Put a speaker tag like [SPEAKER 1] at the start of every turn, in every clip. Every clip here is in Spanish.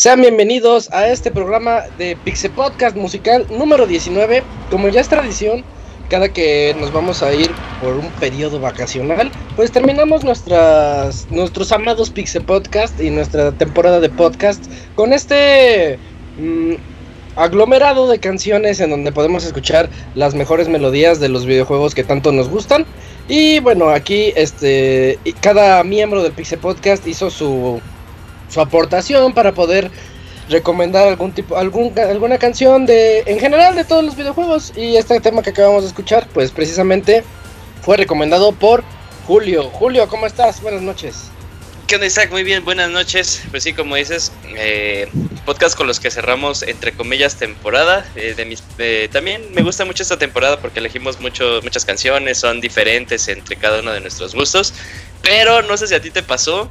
[SPEAKER 1] Sean bienvenidos a este programa de Pixel Podcast musical número 19. Como ya es tradición, cada que nos vamos a ir por un periodo vacacional, pues terminamos nuestras, nuestros amados Pixel Podcast y nuestra temporada de podcast con este mm, aglomerado de canciones en donde podemos escuchar las mejores melodías de los videojuegos que tanto nos gustan. Y bueno, aquí este cada miembro del Pixel Podcast hizo su, su aportación para poder recomendar algún tipo alguna canción de en general de todos los videojuegos y este tema que acabamos de escuchar pues precisamente fue recomendado por Julio. Julio, ¿cómo estás? Buenas noches.
[SPEAKER 2] ¿Qué onda Isaac? Muy bien, buenas noches. Pues sí, como dices, eh, podcast con los que cerramos entre comillas temporada. Eh, de mis, también me gusta mucho esta temporada porque elegimos mucho, muchas canciones, son diferentes entre cada uno de nuestros gustos. Pero no sé si a ti te pasó.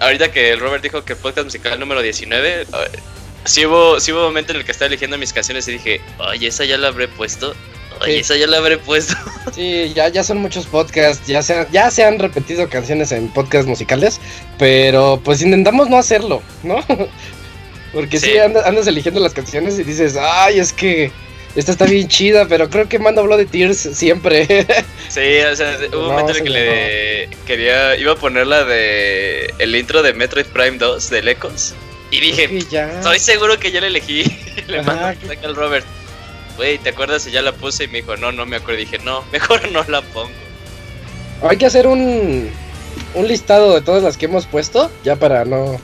[SPEAKER 2] Ahorita que el Robert dijo que el podcast musical número 19, sí hubo, sí hubo un momento en el que estaba eligiendo mis canciones y dije, oye, esa ya la habré puesto. Oye, esa ya la habré puesto.
[SPEAKER 1] Sí, ya, ya son muchos podcasts, ya se, ya se han repetido canciones en podcasts musicales, pero pues intentamos no hacerlo, ¿no? Porque sí, andas, eligiendo las canciones y dices, ay, es que esta está bien chida, pero creo que manda Blood de Tears siempre.
[SPEAKER 2] Sí, o sea, hubo un momento en que le quería, iba a poner la de el intro de Metroid Prime 2 de Ecos. Y dije, estoy seguro que ya la elegí. le mando al Robert güey, ¿te acuerdas si ya la puse? Y me dijo, no, no me acuerdo. Y dije, no, mejor no la pongo.
[SPEAKER 1] Hay que hacer un, un listado de todas las que hemos puesto, ya para no...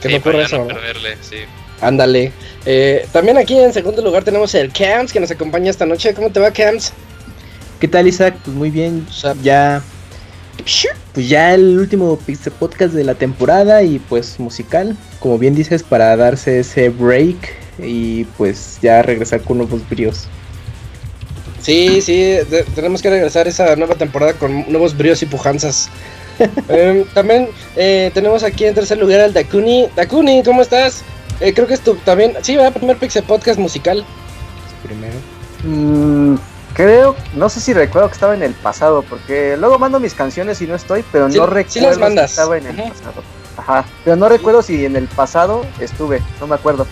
[SPEAKER 2] Que no ocurra eso. No perderle, sí.
[SPEAKER 1] Ándale. Eh, también aquí en segundo lugar tenemos el Camps que nos acompaña esta noche. ¿Cómo te va, Camps?
[SPEAKER 3] ¿Qué tal, Isaac? Pues muy bien. Ya. Pues ya el último Pixel Podcast de la temporada y pues musical. Como bien dices, para darse ese break y pues ya regresar con nuevos bríos.
[SPEAKER 1] Sí, sí, tenemos que regresar esa nueva temporada con nuevos bríos y pujanzas. Em, también eh, tenemos aquí en tercer lugar al Dakuni. Dakuni, ¿cómo estás? Eh, creo que es tu también. Sí, va a primer Pixel Podcast musical.
[SPEAKER 3] Primero.
[SPEAKER 4] Mm, creo, no sé si recuerdo que estaba en el pasado, porque luego mando mis canciones y no estoy, pero no recuerdo
[SPEAKER 1] si
[SPEAKER 4] estaba en el pasado. Ajá, pero no recuerdo si en el pasado estuve, no me acuerdo.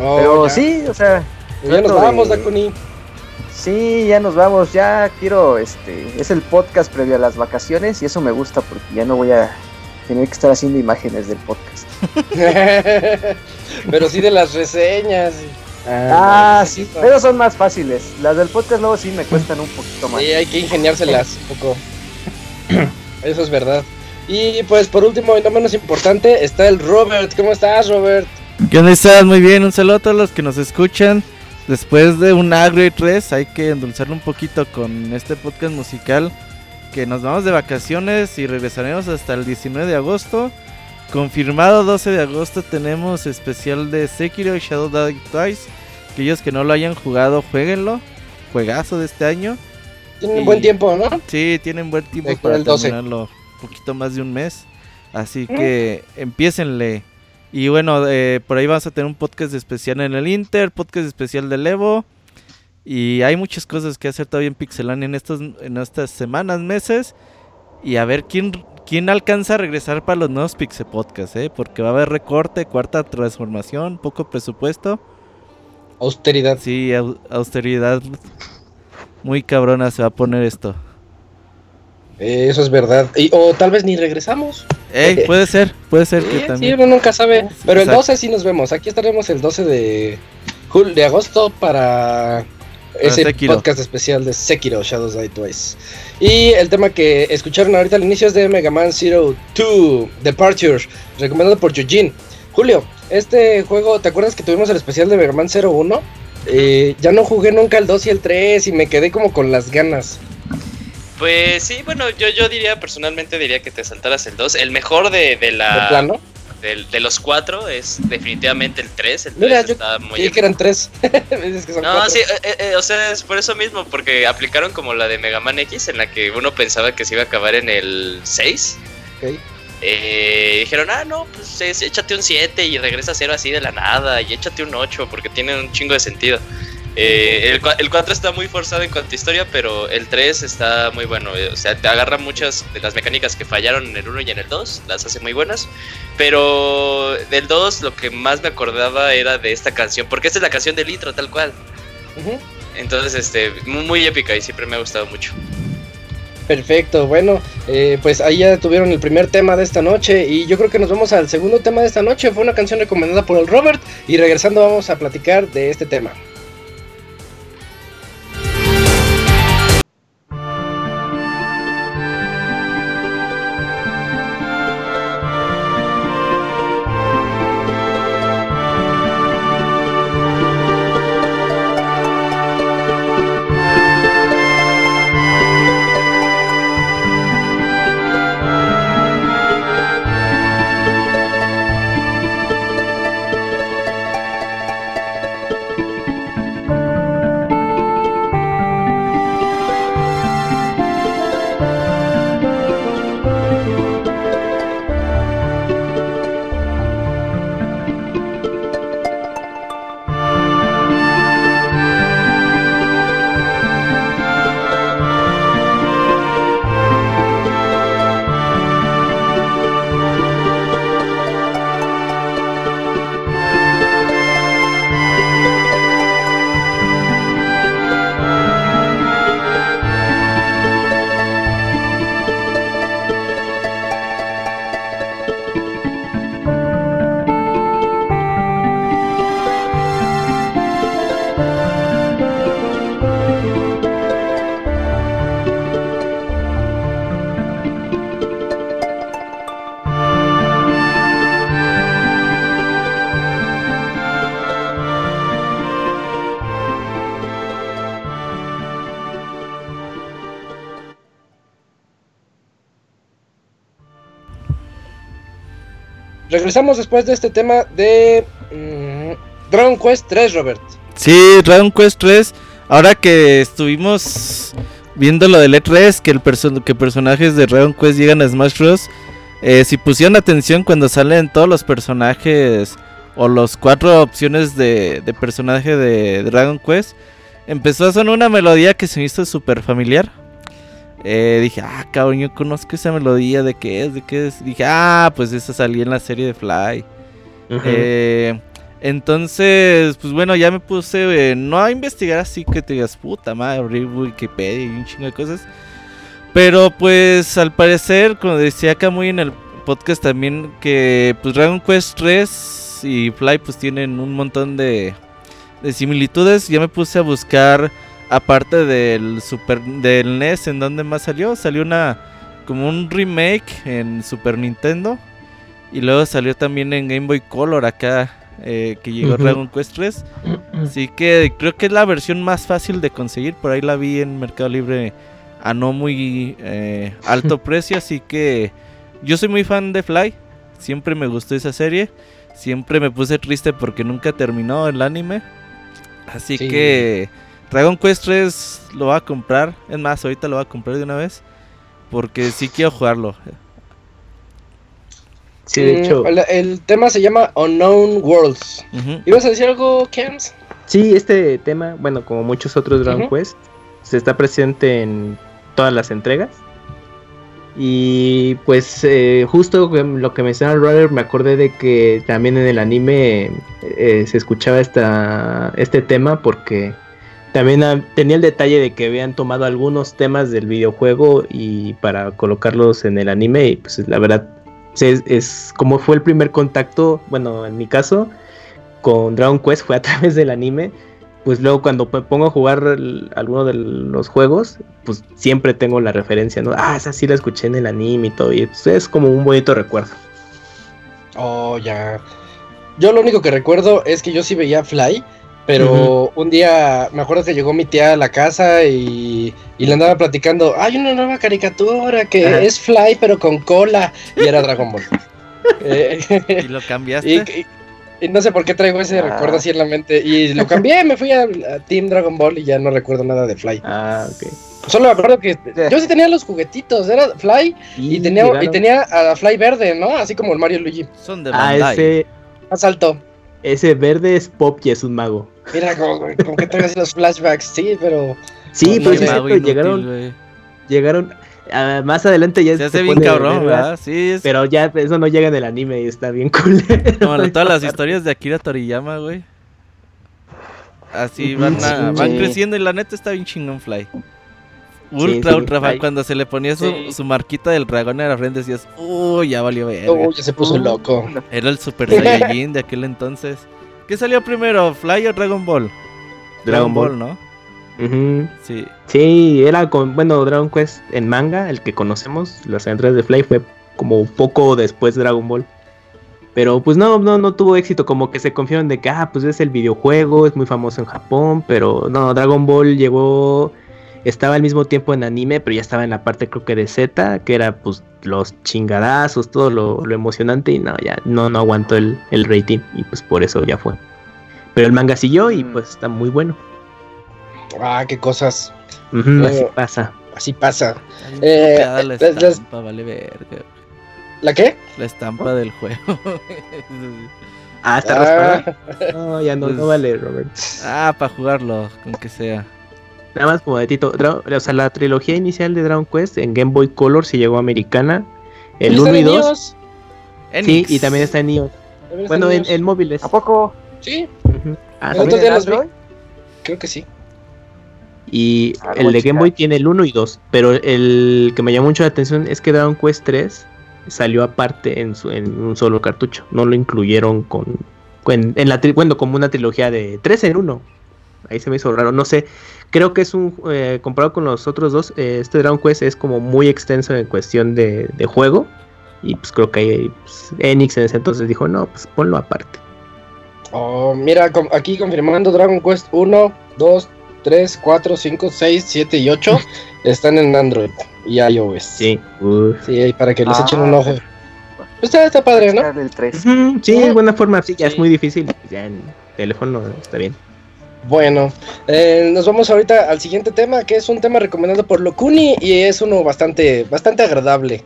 [SPEAKER 4] Oh, Pero sí, o sea.
[SPEAKER 1] Ya nos vamos, Dakuni.
[SPEAKER 4] Sí, ya nos vamos. Ya quiero, este, es el podcast previo a las vacaciones y eso me gusta porque ya no voy a tener que estar haciendo imágenes del podcast.
[SPEAKER 1] pero sí de las reseñas.
[SPEAKER 4] Ah, ah sí, pero son más fáciles. Las del podcast luego sí me cuestan un poquito más.
[SPEAKER 1] Sí, hay que ingeniárselas un poco. Eso es verdad. Y pues por último y no menos importante está el Robert. ¿Cómo estás, Robert?
[SPEAKER 5] ¿Qué onda estás? Muy bien, un saludo a todos los que nos escuchan. Después de un Agri 3 hay que endulzarlo un poquito con este podcast musical que nos vamos de vacaciones y regresaremos hasta el 19 de agosto. Confirmado 12 de agosto tenemos especial de Sekiro y Shadow Die Twice. Aquellos que no lo hayan jugado, jueguenlo. Juegazo de este año.
[SPEAKER 1] Tienen buen tiempo, ¿no?
[SPEAKER 5] Sí, tienen buen tiempo para terminarlo. Un poquito más de un mes. Así que empiecenle. Y bueno, eh, por ahí vamos a tener un podcast especial en el Inter, podcast especial del Evo. Y hay muchas cosas que hacer todavía en Pixelania en, estos, en estas semanas, meses. Y a ver quién, quién alcanza a regresar para los nuevos Pixel Podcasts, ¿eh? Porque va a haber recorte, cuarta transformación, poco presupuesto.
[SPEAKER 1] Austeridad.
[SPEAKER 5] Sí, austeridad. Muy cabrona se va a poner esto.
[SPEAKER 1] Eh, eso es verdad. Y, o tal vez ni regresamos.
[SPEAKER 5] Eh, puede ser, puede ser que también.
[SPEAKER 1] Sí, uno nunca sabe. Pero el 12 sí nos vemos. Aquí estaremos el 12 de, de agosto para ese podcast especial de Sekiro Shadows Die Twice. Y el tema que escucharon ahorita al inicio es de Mega Man Zero 2 Departure, recomendado por Eugene. Julio, este juego, ¿te acuerdas que tuvimos el especial de Mega Man 01? Eh, ya no jugué nunca el 2 y el 3 y me quedé como con las ganas.
[SPEAKER 2] Pues sí, bueno, yo, yo diría, personalmente diría que te saltaras el 2. El mejor de, de la...
[SPEAKER 1] plano?
[SPEAKER 2] De, los cuatro es definitivamente el 3. El
[SPEAKER 1] Mira, yo está muy... que eran 3.
[SPEAKER 2] no, sí, eh, eh, eh, o sea, es por eso mismo, porque aplicaron como la de Mega Man X, en la que uno pensaba que se iba a acabar en el 6.
[SPEAKER 1] Ok.
[SPEAKER 2] dijeron, ah, no, pues échate un 7 y regresa a 0 así de la nada, y échate un 8 porque tiene un chingo de sentido. Eh, el, 4 está muy forzado en cuanto a historia, pero el 3 está muy bueno. Eh, o sea, te agarra muchas de las mecánicas que fallaron en el 1 y en el 2, las hace muy buenas. Pero del 2 lo que más me acordaba era de esta canción, porque esta es la canción del intro tal cual. Entonces, este, muy, épica y siempre me ha gustado mucho.
[SPEAKER 1] Perfecto, bueno, eh, pues ahí ya tuvieron el primer tema de esta noche y yo creo que nos vamos al segundo tema de esta noche. Fue una canción recomendada por el Robert y regresando vamos a platicar de este tema. Regresamos después de este tema de mm, Dragon Quest 3, Robert.
[SPEAKER 5] Sí, Dragon Quest 3. Ahora que estuvimos viendo lo del E3, que, el que personajes de Dragon Quest llegan a Smash Bros. Eh, si pusieron atención cuando salen todos los personajes o los cuatro opciones de, de personaje de Dragon Quest, empezó a sonar una melodía que se me hizo súper familiar. Eh, dije, ah, cabrón, yo conozco esa melodía de qué es, de qué es. Dije, ah, pues esa salía en la serie de Fly. eh, entonces, pues bueno, ya me puse, eh, no a investigar así que te digas, puta madre, Wikipedia y un chingo de cosas. Pero pues al parecer, como decía acá muy en el podcast también, que pues Dragon Quest 3 y Fly pues tienen un montón de, de similitudes. Ya me puse a buscar aparte del Super del NES, ¿en donde más salió? Salió una como un remake en Super Nintendo y luego salió también en Game Boy Color acá eh, que llegó Dragon Quest 3. Así que creo que es la versión más fácil de conseguir. Por ahí la vi en Mercado Libre a no muy eh, alto precio. Así que yo soy muy fan de Fly. Siempre me gustó esa serie. Siempre me puse triste porque nunca terminó el anime. Así que Dragon Quest 3 lo va a comprar. Es más, ahorita lo va a comprar de una vez. Porque sí quiero jugarlo.
[SPEAKER 1] Sí, de mm, hecho. El, tema se llama Unknown Worlds. ¿Ibas a decir algo, Kems?
[SPEAKER 3] Sí, este tema, bueno, como muchos otros Dragon Quest, se está presente en todas las entregas. Y pues eh, justo lo que menciona Runner, me acordé de que también en el anime eh, se escuchaba esta, este tema porque también tenía el detalle de que habían tomado algunos temas del videojuego y para colocarlos en el anime y pues la verdad es, como fue el primer contacto, bueno, en mi caso con Dragon Quest fue a través del anime, pues luego cuando me pongo a jugar alguno de los juegos, pues siempre tengo la referencia, ¿no? Ah, esa sí la escuché en el anime y todo, y pues, es como un bonito recuerdo.
[SPEAKER 1] Oh, ya. Yo lo único que recuerdo es que yo sí veía Fly, pero un día me acuerdo que llegó mi tía a la casa y, le andaba platicando, hay una nueva caricatura que es Fly pero con cola y era Dragon Ball.
[SPEAKER 5] Eh, ¿Y lo cambiaste?
[SPEAKER 1] Y, no sé por qué traigo ese ah. recuerdo así en la mente. Y lo cambié, me fui a, Team Dragon Ball y ya no recuerdo nada de Fly.
[SPEAKER 3] Ah, ok.
[SPEAKER 1] Solo me acuerdo que yo sí tenía los juguetitos, era Fly y, tenía, y tenía a Fly verde, ¿no? Así como el Mario Luigi.
[SPEAKER 5] Son de ah, Bandai.
[SPEAKER 1] Más alto.
[SPEAKER 3] Ese verde es Pop y es un mago.
[SPEAKER 1] Mira, como, que tengas los flashbacks, sí, pero.
[SPEAKER 3] Sí, pues llegaron. Llegaron. Ah, más adelante ya
[SPEAKER 5] se hace bien cabrón, ¿verdad? Sí,
[SPEAKER 3] pero ya eso no llega en el anime y está bien cool.
[SPEAKER 5] Como todas las historias de Akira Toriyama, güey. Así van, van creciendo y la neta está bien chingón Fly. Ultra, ultra fan. Cuando se le ponía su, marquita del dragón en la frente, decías, uy, ya valió ver.
[SPEAKER 1] Uy, ya se puso loco.
[SPEAKER 5] Era el Super Saiyajin de aquel entonces. ¿Qué salió primero, Fly o Dragon Ball? Dragon, Ball, ¿no?
[SPEAKER 3] Sí. Sí, era con, bueno, Dragon Quest en manga, el que conocemos, las entradas de Fly fue como poco después de Dragon Ball. Pero pues no, no, no tuvo éxito, como que se confiaron de que, ah, pues es el videojuego, es muy famoso en Japón, pero no, Dragon Ball llegó, estaba al mismo tiempo en anime, pero ya estaba en la parte creo que de Z, que era pues los chingadazos, todo lo, emocionante y no, ya no, no aguantó el, rating y pues por eso ya fue. Pero el manga siguió y mm. pues está muy bueno.
[SPEAKER 1] Ah, qué cosas.
[SPEAKER 3] así pasa.
[SPEAKER 1] Así pasa. Eh,
[SPEAKER 5] la estampa, vale verga.
[SPEAKER 1] ¿La qué?
[SPEAKER 5] La estampa del juego.
[SPEAKER 3] ah, está ah. No, ya no, no vale, Robert.
[SPEAKER 5] Ah, para jugarlo, con que sea.
[SPEAKER 3] Nada más como de Tito. O sea, la trilogía inicial de Dragon Quest en Game Boy Color se llegó a americana. El 1 y 2. Sí, y también está en iOS. Bueno, en, en, móviles.
[SPEAKER 4] ¿A poco?
[SPEAKER 1] Sí. ah, los vi. Creo que sí.
[SPEAKER 3] Y ah, el de Game Boy tiene el 1 y 2. Pero el que me llamó mucho la atención es que Dragon Quest 3 salió aparte en, su, en un solo cartucho. No lo incluyeron con, en, la bueno, como una trilogía de 3 en 1. Ahí se me hizo raro. No sé. Creo que es un. Eh, comparado con los otros dos, eh, este Dragon Quest es como muy extenso en cuestión de, juego. Y pues creo que ahí, pues, Enix en ese entonces dijo: No, pues ponlo aparte.
[SPEAKER 1] Oh, mira, aquí confirmando Dragon Quest 1, 2, 3, 4, 5, 6, 7 y 8 están en Android y iOS.
[SPEAKER 3] Sí.
[SPEAKER 1] Sí, para que les echen un ah. ojo. Pues está, padre, ¿no?
[SPEAKER 3] sí, es buena forma, sí, ya es muy difícil. Ya en teléfono está bien.
[SPEAKER 1] Bueno, eh, nos vamos ahorita al siguiente tema, que es un tema recomendado por Locuni y es uno bastante, bastante agradable.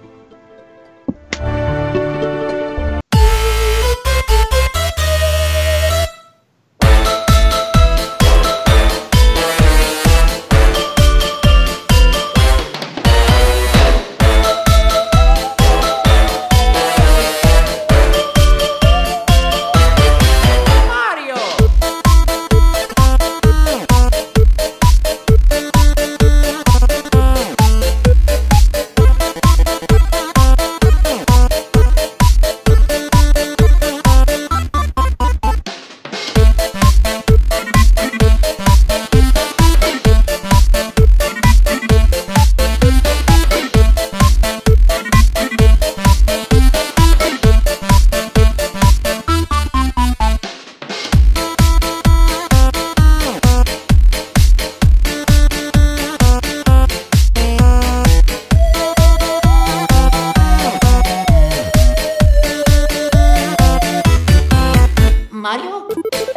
[SPEAKER 1] Mario?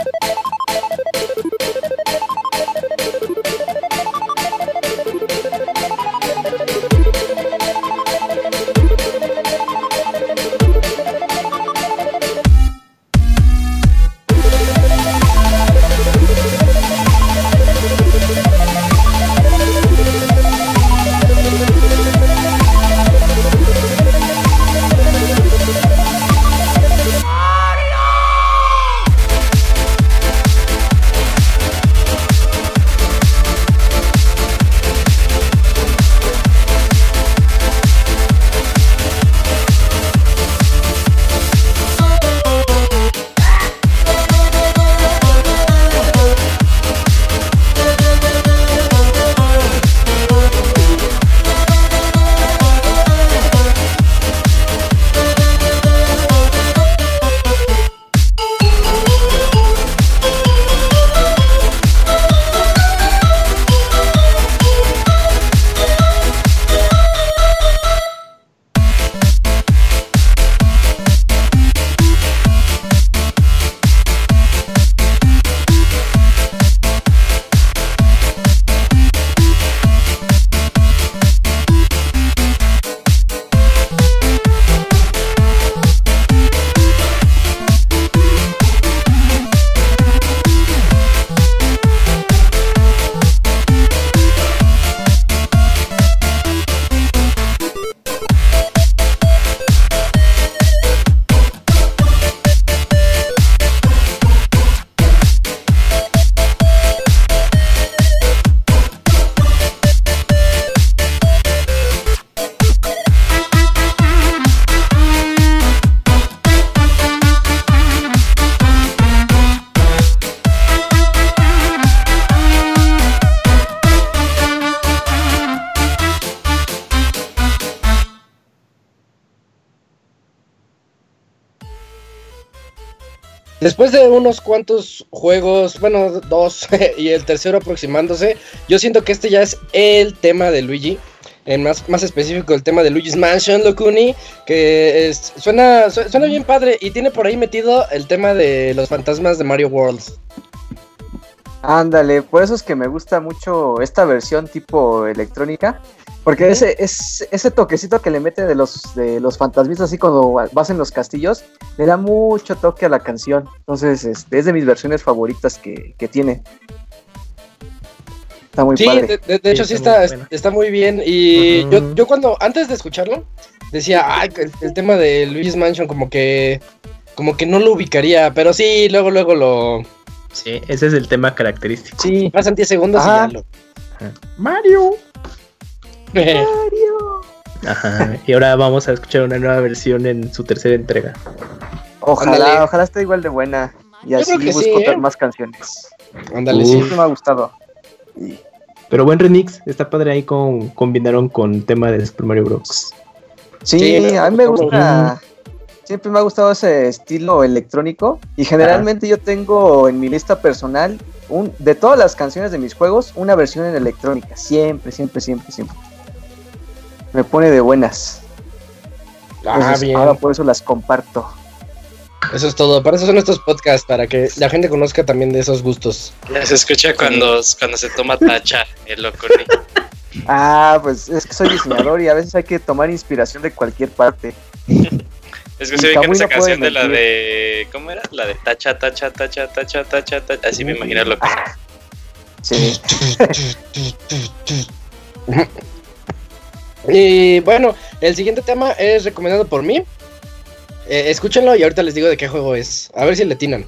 [SPEAKER 1] Después de unos cuantos juegos, bueno, dos, y el tercero aproximándose, yo siento que este ya es el tema de Luigi. En más, más específico el tema de Luigi's Mansion, Locuni, que suena, suena bien padre y tiene por ahí metido el tema de los fantasmas de Mario World.
[SPEAKER 4] Ándale, por eso es que me gusta mucho esta versión tipo electrónica, porque ese, es, ese toquecito que le mete de los, de los fantasmitas así cuando vas en los castillos, le da mucho toque a la canción. Entonces, este, es de mis versiones favoritas que, tiene.
[SPEAKER 1] Está muy sí, padre. De, de, hecho sí, está, está, muy bien. Y yo, yo cuando, antes de escucharlo, decía, ay, el, tema de Luis Mansion como que, como que no lo ubicaría, pero sí, luego, luego lo
[SPEAKER 3] Sí, ese es el tema característico.
[SPEAKER 1] Sí, pasan 10 segundos y ya lo.
[SPEAKER 3] Mario. Mario. Ajá. Y ahora vamos a escuchar una nueva versión en su tercera entrega.
[SPEAKER 4] Ojalá, ojalá esté igual de buena. Y así busco ¿eh? más canciones.
[SPEAKER 1] Ándale, sí.
[SPEAKER 4] me ha gustado.
[SPEAKER 3] Pero buen remix, está padre ahí con combinaron con tema de Super Mario Bros.
[SPEAKER 4] Sí, a mí me gusta siempre me ha gustado ese estilo electrónico y generalmente yo tengo en mi lista personal un, de todas las canciones de mis juegos una versión en electrónica, siempre, siempre, siempre, siempre. Me pone de buenas. Ah, bien. Ahora por eso las comparto.
[SPEAKER 1] Eso es todo. Para eso son estos podcasts, para que la gente conozca también de esos gustos.
[SPEAKER 2] Se escucha cuando, cuando se toma tacha el loco.
[SPEAKER 4] ah, pues es que soy diseñador y a veces hay que tomar inspiración de cualquier parte.
[SPEAKER 2] Es que se ve que esa canción de la de. ¿Cómo era? La de tacha, tacha, tacha, tacha, tacha, tacha. Así me imagino lo que.
[SPEAKER 4] Sí.
[SPEAKER 1] y bueno, el siguiente tema es recomendado por mí. Eh, escúchenlo y ahorita les digo de qué juego es. A ver si le tinan.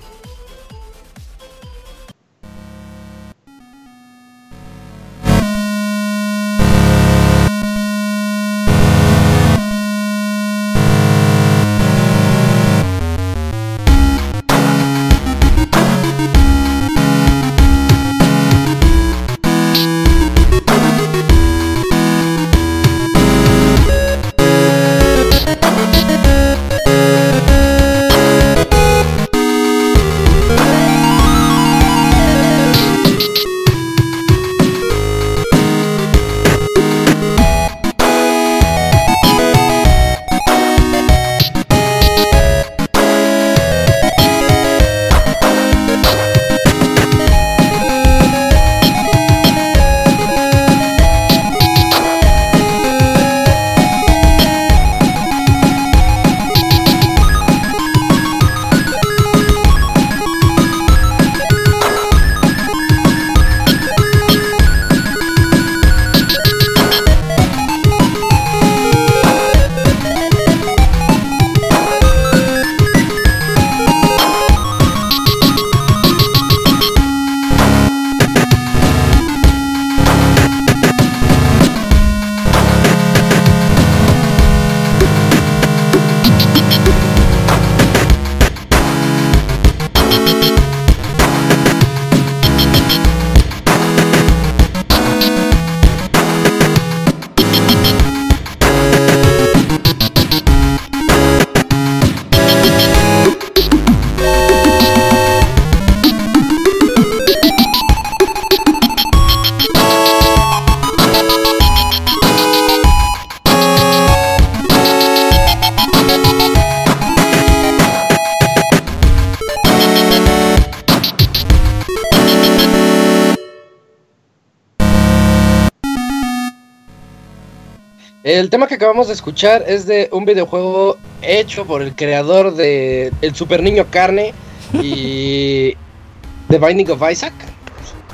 [SPEAKER 1] Acabamos de escuchar es de un videojuego hecho por el creador de El Super Niño Carne y The Binding of Isaac.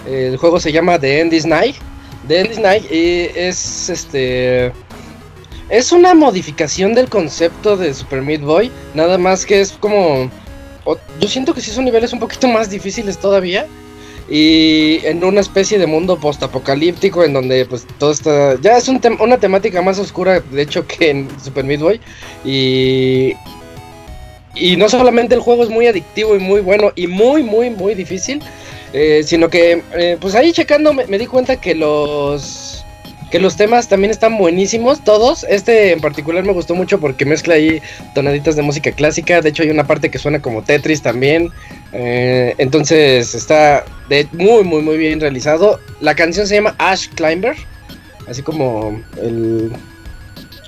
[SPEAKER 1] El juego se llama The End is Night. The End is Night y es este es una modificación del concepto de Super Meat Boy, nada más que es como yo siento que sí son niveles un poquito más difíciles todavía y en una especie de mundo postapocalíptico en donde pues todo está ya es un una temática más oscura de hecho que en Super Midway y y no solamente el juego es muy adictivo y muy bueno y muy muy muy difícil eh, sino que eh, pues ahí checando me, di cuenta que los que los temas también están buenísimos, todos. Este en particular me gustó mucho porque mezcla ahí tonaditas de música clásica. De hecho, hay una parte que suena como Tetris también. Eh, entonces está muy, muy, muy bien realizado. La canción se llama Ash Climber, así como el,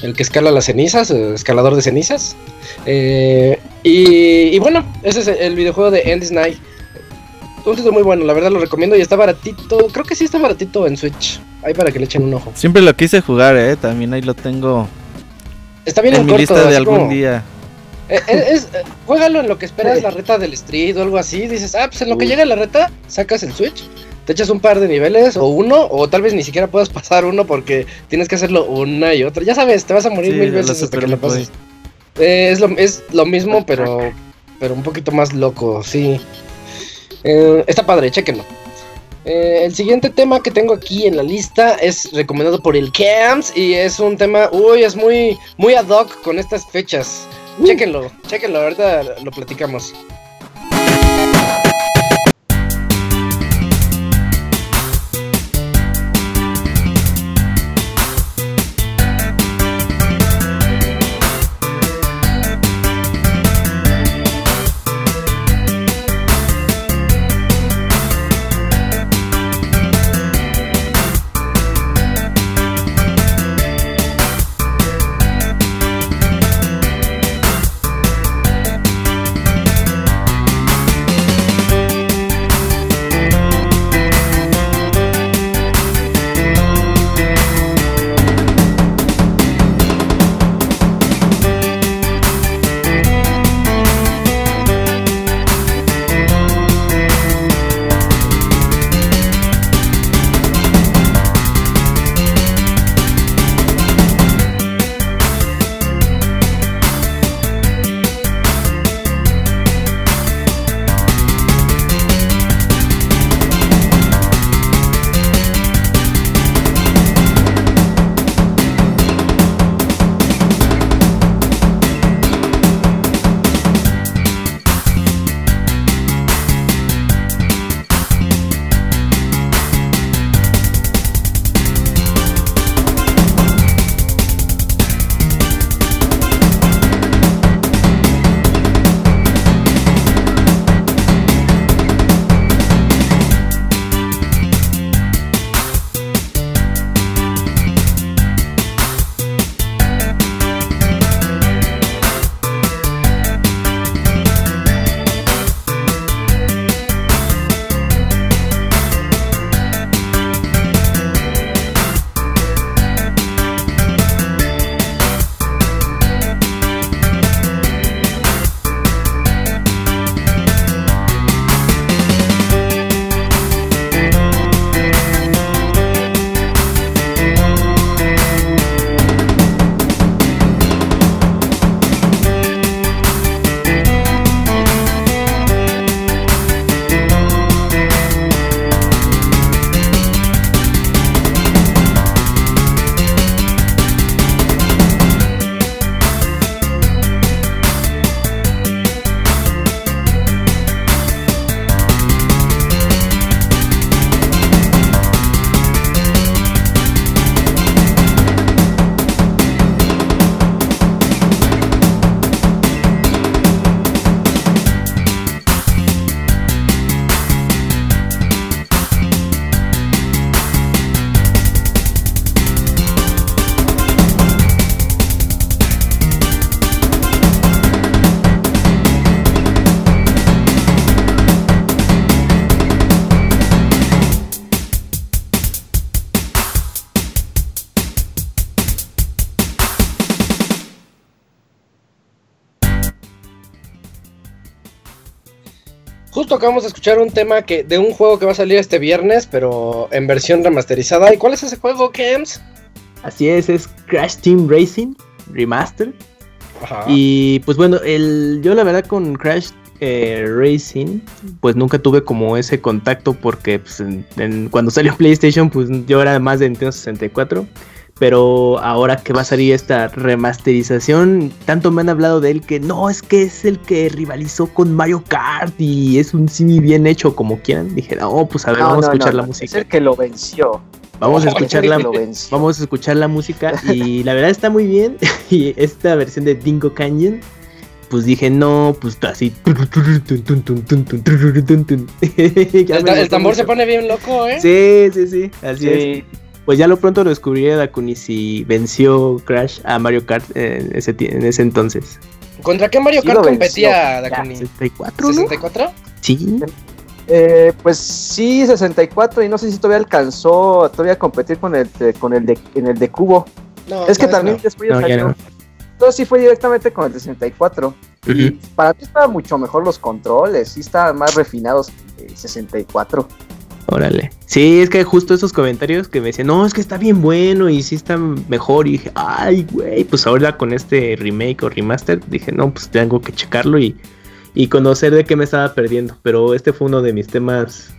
[SPEAKER 1] el que escala las cenizas, el escalador de cenizas. Eh, y, bueno, ese es el videojuego de End Night. Un título muy bueno, la verdad lo recomiendo y está baratito. Creo que sí está baratito en Switch. Ahí para que le echen un ojo.
[SPEAKER 5] Siempre lo quise jugar, eh. También ahí lo tengo.
[SPEAKER 1] Está bien en,
[SPEAKER 5] mi lista de algún día.
[SPEAKER 1] Eh, eh, es, juégalo en lo que esperas la reta del Street o algo así. Dices, ah, pues en lo que llega la reta, sacas el Switch, te echas un par de niveles o uno, o tal vez ni siquiera puedas pasar uno porque tienes que hacerlo una y otra. Ya sabes, te vas a morir mil veces hasta que lo pases. es, lo, es lo mismo, pero, pero un poquito más loco, sí. Está padre, chequenlo. Eh, el siguiente tema que tengo aquí en la lista es recomendado por el Camps y es un tema, uy, es muy, muy ad hoc con estas fechas. Uh. Chequenlo, chequenlo, ahorita lo platicamos. Acabamos de escuchar un tema que de un juego que va a salir este viernes, pero en versión remasterizada. ¿Y cuál es ese juego, Kems?
[SPEAKER 3] Así es, es Crash Team Racing Remaster. Y pues bueno, el, yo la verdad con Crash eh, Racing, pues nunca tuve como ese contacto porque pues, cuando salió PlayStation, pues yo era más de Nintendo 64 pero ahora que va a salir esta remasterización, tanto me han hablado de él que no, es que es el que rivalizó con Mario Kart y es un cine bien hecho como quieran. Dije, oh, pues a ver, vamos a escuchar la música.
[SPEAKER 4] Es el que lo venció.
[SPEAKER 3] Vamos a escuchar la vamos a escuchar la música y la verdad está muy bien y esta versión de Dingo Canyon pues dije, no, pues así.
[SPEAKER 1] el, tambor se pone bien loco, ¿eh?
[SPEAKER 3] Sí, sí, sí, así es. Pues ya lo pronto lo descubrí a Dakuni si venció Crash a Mario Kart en ese, en ese entonces.
[SPEAKER 1] ¿Contra qué Mario Kart competía Dakuni?
[SPEAKER 3] 64,
[SPEAKER 1] ¿no? ¿64?
[SPEAKER 3] Sí.
[SPEAKER 4] Eh, pues sí, 64 y no sé si todavía alcanzó todavía a competir con el con el de en el de cubo. No, es que también después salió, entonces sí fue directamente con el 64. Y para mí estaban mucho mejor los controles, sí estaban más refinados el 64.
[SPEAKER 3] Órale. Sí, es que justo esos comentarios que me decían, no, es que está bien bueno y sí está mejor. Y dije, ay, güey, pues ahora con este remake o remaster, dije, no, pues tengo que checarlo y, y conocer de qué me estaba perdiendo. Pero este fue uno de mis temas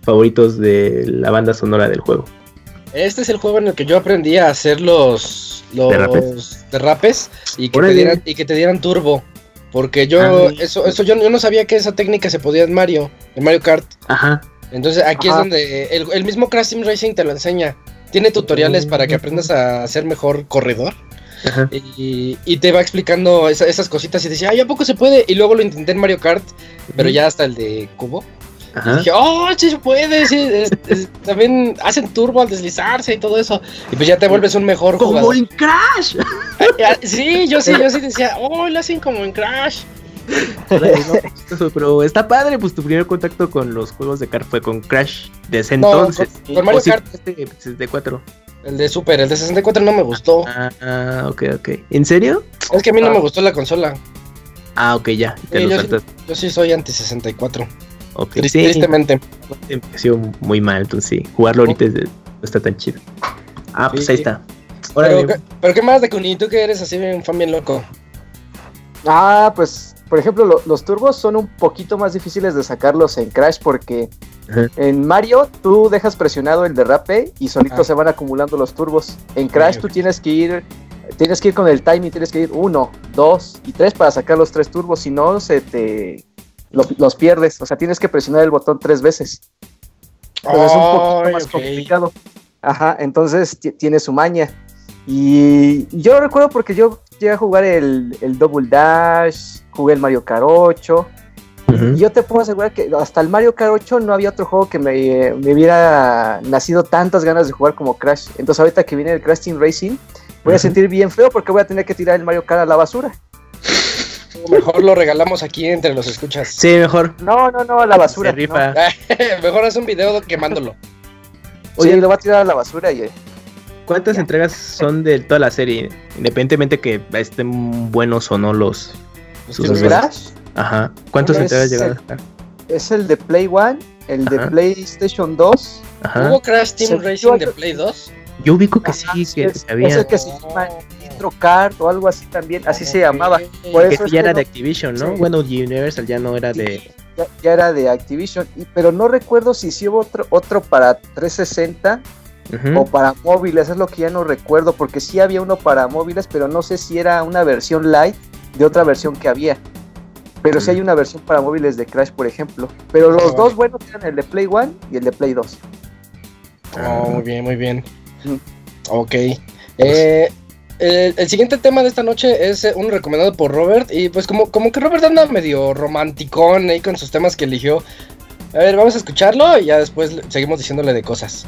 [SPEAKER 3] favoritos de la banda sonora del juego.
[SPEAKER 1] Este es el juego en el que yo aprendí a hacer los, los derrapes, y, que te dieran, y que te dieran turbo. Porque yo, ah, eso, eso yo, no sabía que esa técnica se podía en Mario, en Mario Kart.
[SPEAKER 3] Ajá.
[SPEAKER 1] Entonces aquí es donde el, mismo Crash Team Racing te lo enseña. Tiene tutoriales para que aprendas a ser mejor corredor. Ajá. Y, te va explicando esas cositas y decía, ay, ¿a poco se puede? Y luego lo intenté en Mario Kart, pero ya hasta el de cubo. Y dije, oh, sí se puede, sí, también hacen turbo al deslizarse y todo eso. Y pues ya te vuelves un mejor
[SPEAKER 3] como jugador. Como en Crash.
[SPEAKER 1] Sí, yo sí, yo sí decía, oh, lo hacen como en Crash.
[SPEAKER 3] Pero está padre, pues tu primer contacto con los juegos de kart fue con Crash desde entonces.
[SPEAKER 1] Con, Mario Kart. 64. El de Super, el de 64 no me gustó.
[SPEAKER 3] Ah, ah, ok, ok. ¿En serio?
[SPEAKER 1] Es que a mí no me gustó la consola.
[SPEAKER 3] Ah, ok, ya.
[SPEAKER 1] yo, sí, yo, sí, soy anti 64.
[SPEAKER 3] Okay. Tristemente. Empezó muy mal, entonces sí. Jugarlo ahorita no está tan chido. Ah, pues ahí está.
[SPEAKER 1] Pero, pero, ¿qué más de Kuni? ¿Tú que eres así un fan bien loco?
[SPEAKER 4] Ah, pues, por ejemplo, los turbos son un poquito más difíciles de sacarlos en Crash porque en Mario tú dejas presionado el derrape y solito se van acumulando los turbos. En Crash tú tienes que ir tienes que ir con el timing, tienes que ir uno, dos y tres para sacar los tres turbos, si no se te los pierdes. O sea, tienes que presionar el botón tres veces. Entonces es un poquito más complicado. Ajá, entonces tiene su maña. Y yo lo recuerdo porque yo llegué a jugar el, Double Dash, jugué el Mario Kart 8. Y yo te puedo asegurar que hasta el Mario Kart 8 no había otro juego que me, me, hubiera nacido tantas ganas de jugar como Crash. Entonces ahorita que viene el Crash Team Racing, voy a sentir bien feo porque voy a tener que tirar el Mario Kart a la basura.
[SPEAKER 1] Mejor lo regalamos aquí entre los escuchas.
[SPEAKER 3] Sí, mejor.
[SPEAKER 4] No, no, no, a la basura.
[SPEAKER 1] mejor haz un video quemándolo.
[SPEAKER 4] Oye, lo va a tirar a la basura y.
[SPEAKER 3] ¿Cuántas entregas son de toda la serie? Independientemente que estén buenos o no los.
[SPEAKER 4] ¿Los Crash?
[SPEAKER 3] Ajá. ¿Cuántas entregas llegaron?
[SPEAKER 4] Es el de Play 1, el de PlayStation 2.
[SPEAKER 1] Ajá. ¿Hubo Crash Team Racing de Play 2?
[SPEAKER 3] Yo ubico que sí, que había.
[SPEAKER 4] Es el que se llama Kart o algo así también, así se llamaba.
[SPEAKER 3] Por eso ya era de Activision, ¿no? Bueno, Universal ya no era de.
[SPEAKER 4] Ya, era de Activision, pero no recuerdo si sí hubo otro, otro para 360 o para móviles, es lo que ya no recuerdo, porque sí había uno para móviles, pero no sé si era una versión light de otra versión que había. Pero sí hay una versión para móviles de Crash, por ejemplo. Pero los dos buenos eran el de Play 1 y el de Play 2.
[SPEAKER 1] Oh, muy bien, muy bien. Ok. Eh, el, siguiente tema de esta noche es eh, un recomendado por Robert. Y pues como, como que Robert anda medio romanticón ahí con sus temas que eligió. A ver, vamos a escucharlo y ya después seguimos diciéndole de cosas.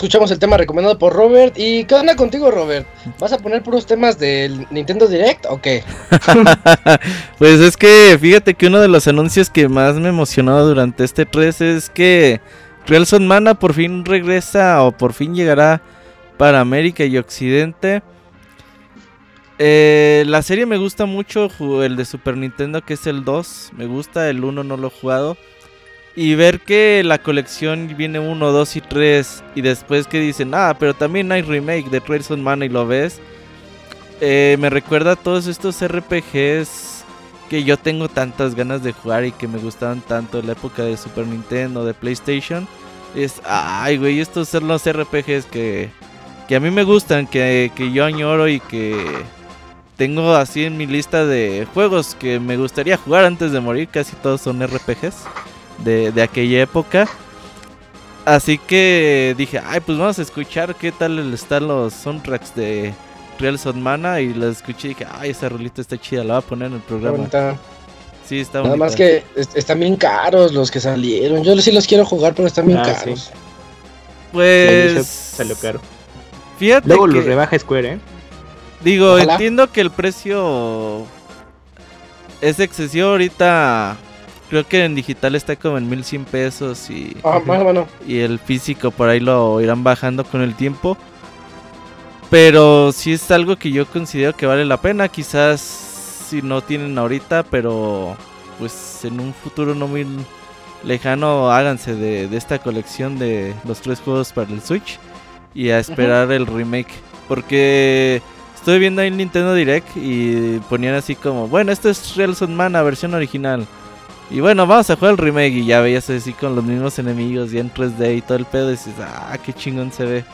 [SPEAKER 1] Escuchamos el tema recomendado por Robert. ¿Y qué onda contigo, Robert? ¿Vas a poner puros temas del Nintendo Direct o qué?
[SPEAKER 5] pues es que fíjate que uno de los anuncios que más me emocionó durante este 3 es que Relson Mana por fin regresa o por fin llegará para América y Occidente. Eh, la serie me gusta mucho, el de Super Nintendo que es el 2, me gusta, el 1 no lo he jugado. Y ver que la colección viene 1, 2 y 3 y después que dicen, ah, pero también hay remake de Trails Mana y lo ves. Eh, me recuerda a todos estos RPGs que yo tengo tantas ganas de jugar y que me gustaban tanto en la época de Super Nintendo, de PlayStation. Es, ay, güey, estos son los RPGs que, que a mí me gustan, que, que yo añoro y que tengo así en mi lista de juegos que me gustaría jugar antes de morir. Casi todos son RPGs de, de aquella época. Así que dije, ay, pues vamos a escuchar qué tal están los soundtracks de Real Son Mana. Y los escuché y dije, ay, esa rolita está chida, la voy a poner en el programa. Sí, está
[SPEAKER 1] Nada más que están bien caros los que salieron. Yo sí los quiero jugar, pero están bien ah, caros.
[SPEAKER 5] Pues.
[SPEAKER 3] Salió caro.
[SPEAKER 5] Fíjate.
[SPEAKER 3] Luego los rebaja Square, ¿eh?
[SPEAKER 5] Digo, entiendo que el precio es excesivo ahorita. Creo que en digital está como en 1100 pesos y,
[SPEAKER 1] ah,
[SPEAKER 5] y el físico por ahí lo irán bajando con el tiempo. Pero sí es algo que yo considero que vale la pena. Quizás si no tienen ahorita, pero pues en un futuro no muy lejano háganse de, de esta colección de los tres juegos para el Switch y a esperar el remake. Porque Estuve viendo ahí Nintendo Direct y ponían así como, bueno, esto es Real Son Mana, versión original. Y bueno, vamos a jugar el remake y ya veías así con los mismos enemigos y en 3D y todo el pedo y dices, ah, qué chingón se ve.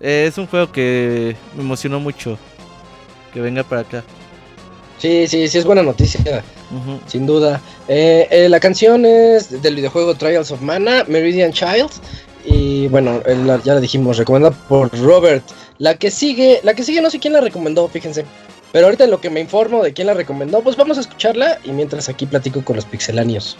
[SPEAKER 5] Eh, es un juego que me emocionó mucho que venga para acá.
[SPEAKER 1] Sí, sí, sí, es buena noticia, sin duda. Eh, eh, la canción es del videojuego Trials of Mana, Meridian Child. Y bueno, ya la dijimos, recomendada por Robert. La que sigue, la que sigue no sé quién la recomendó, fíjense. Pero ahorita lo que me informo de quién la recomendó, pues vamos a escucharla y mientras aquí platico con los pixelanios.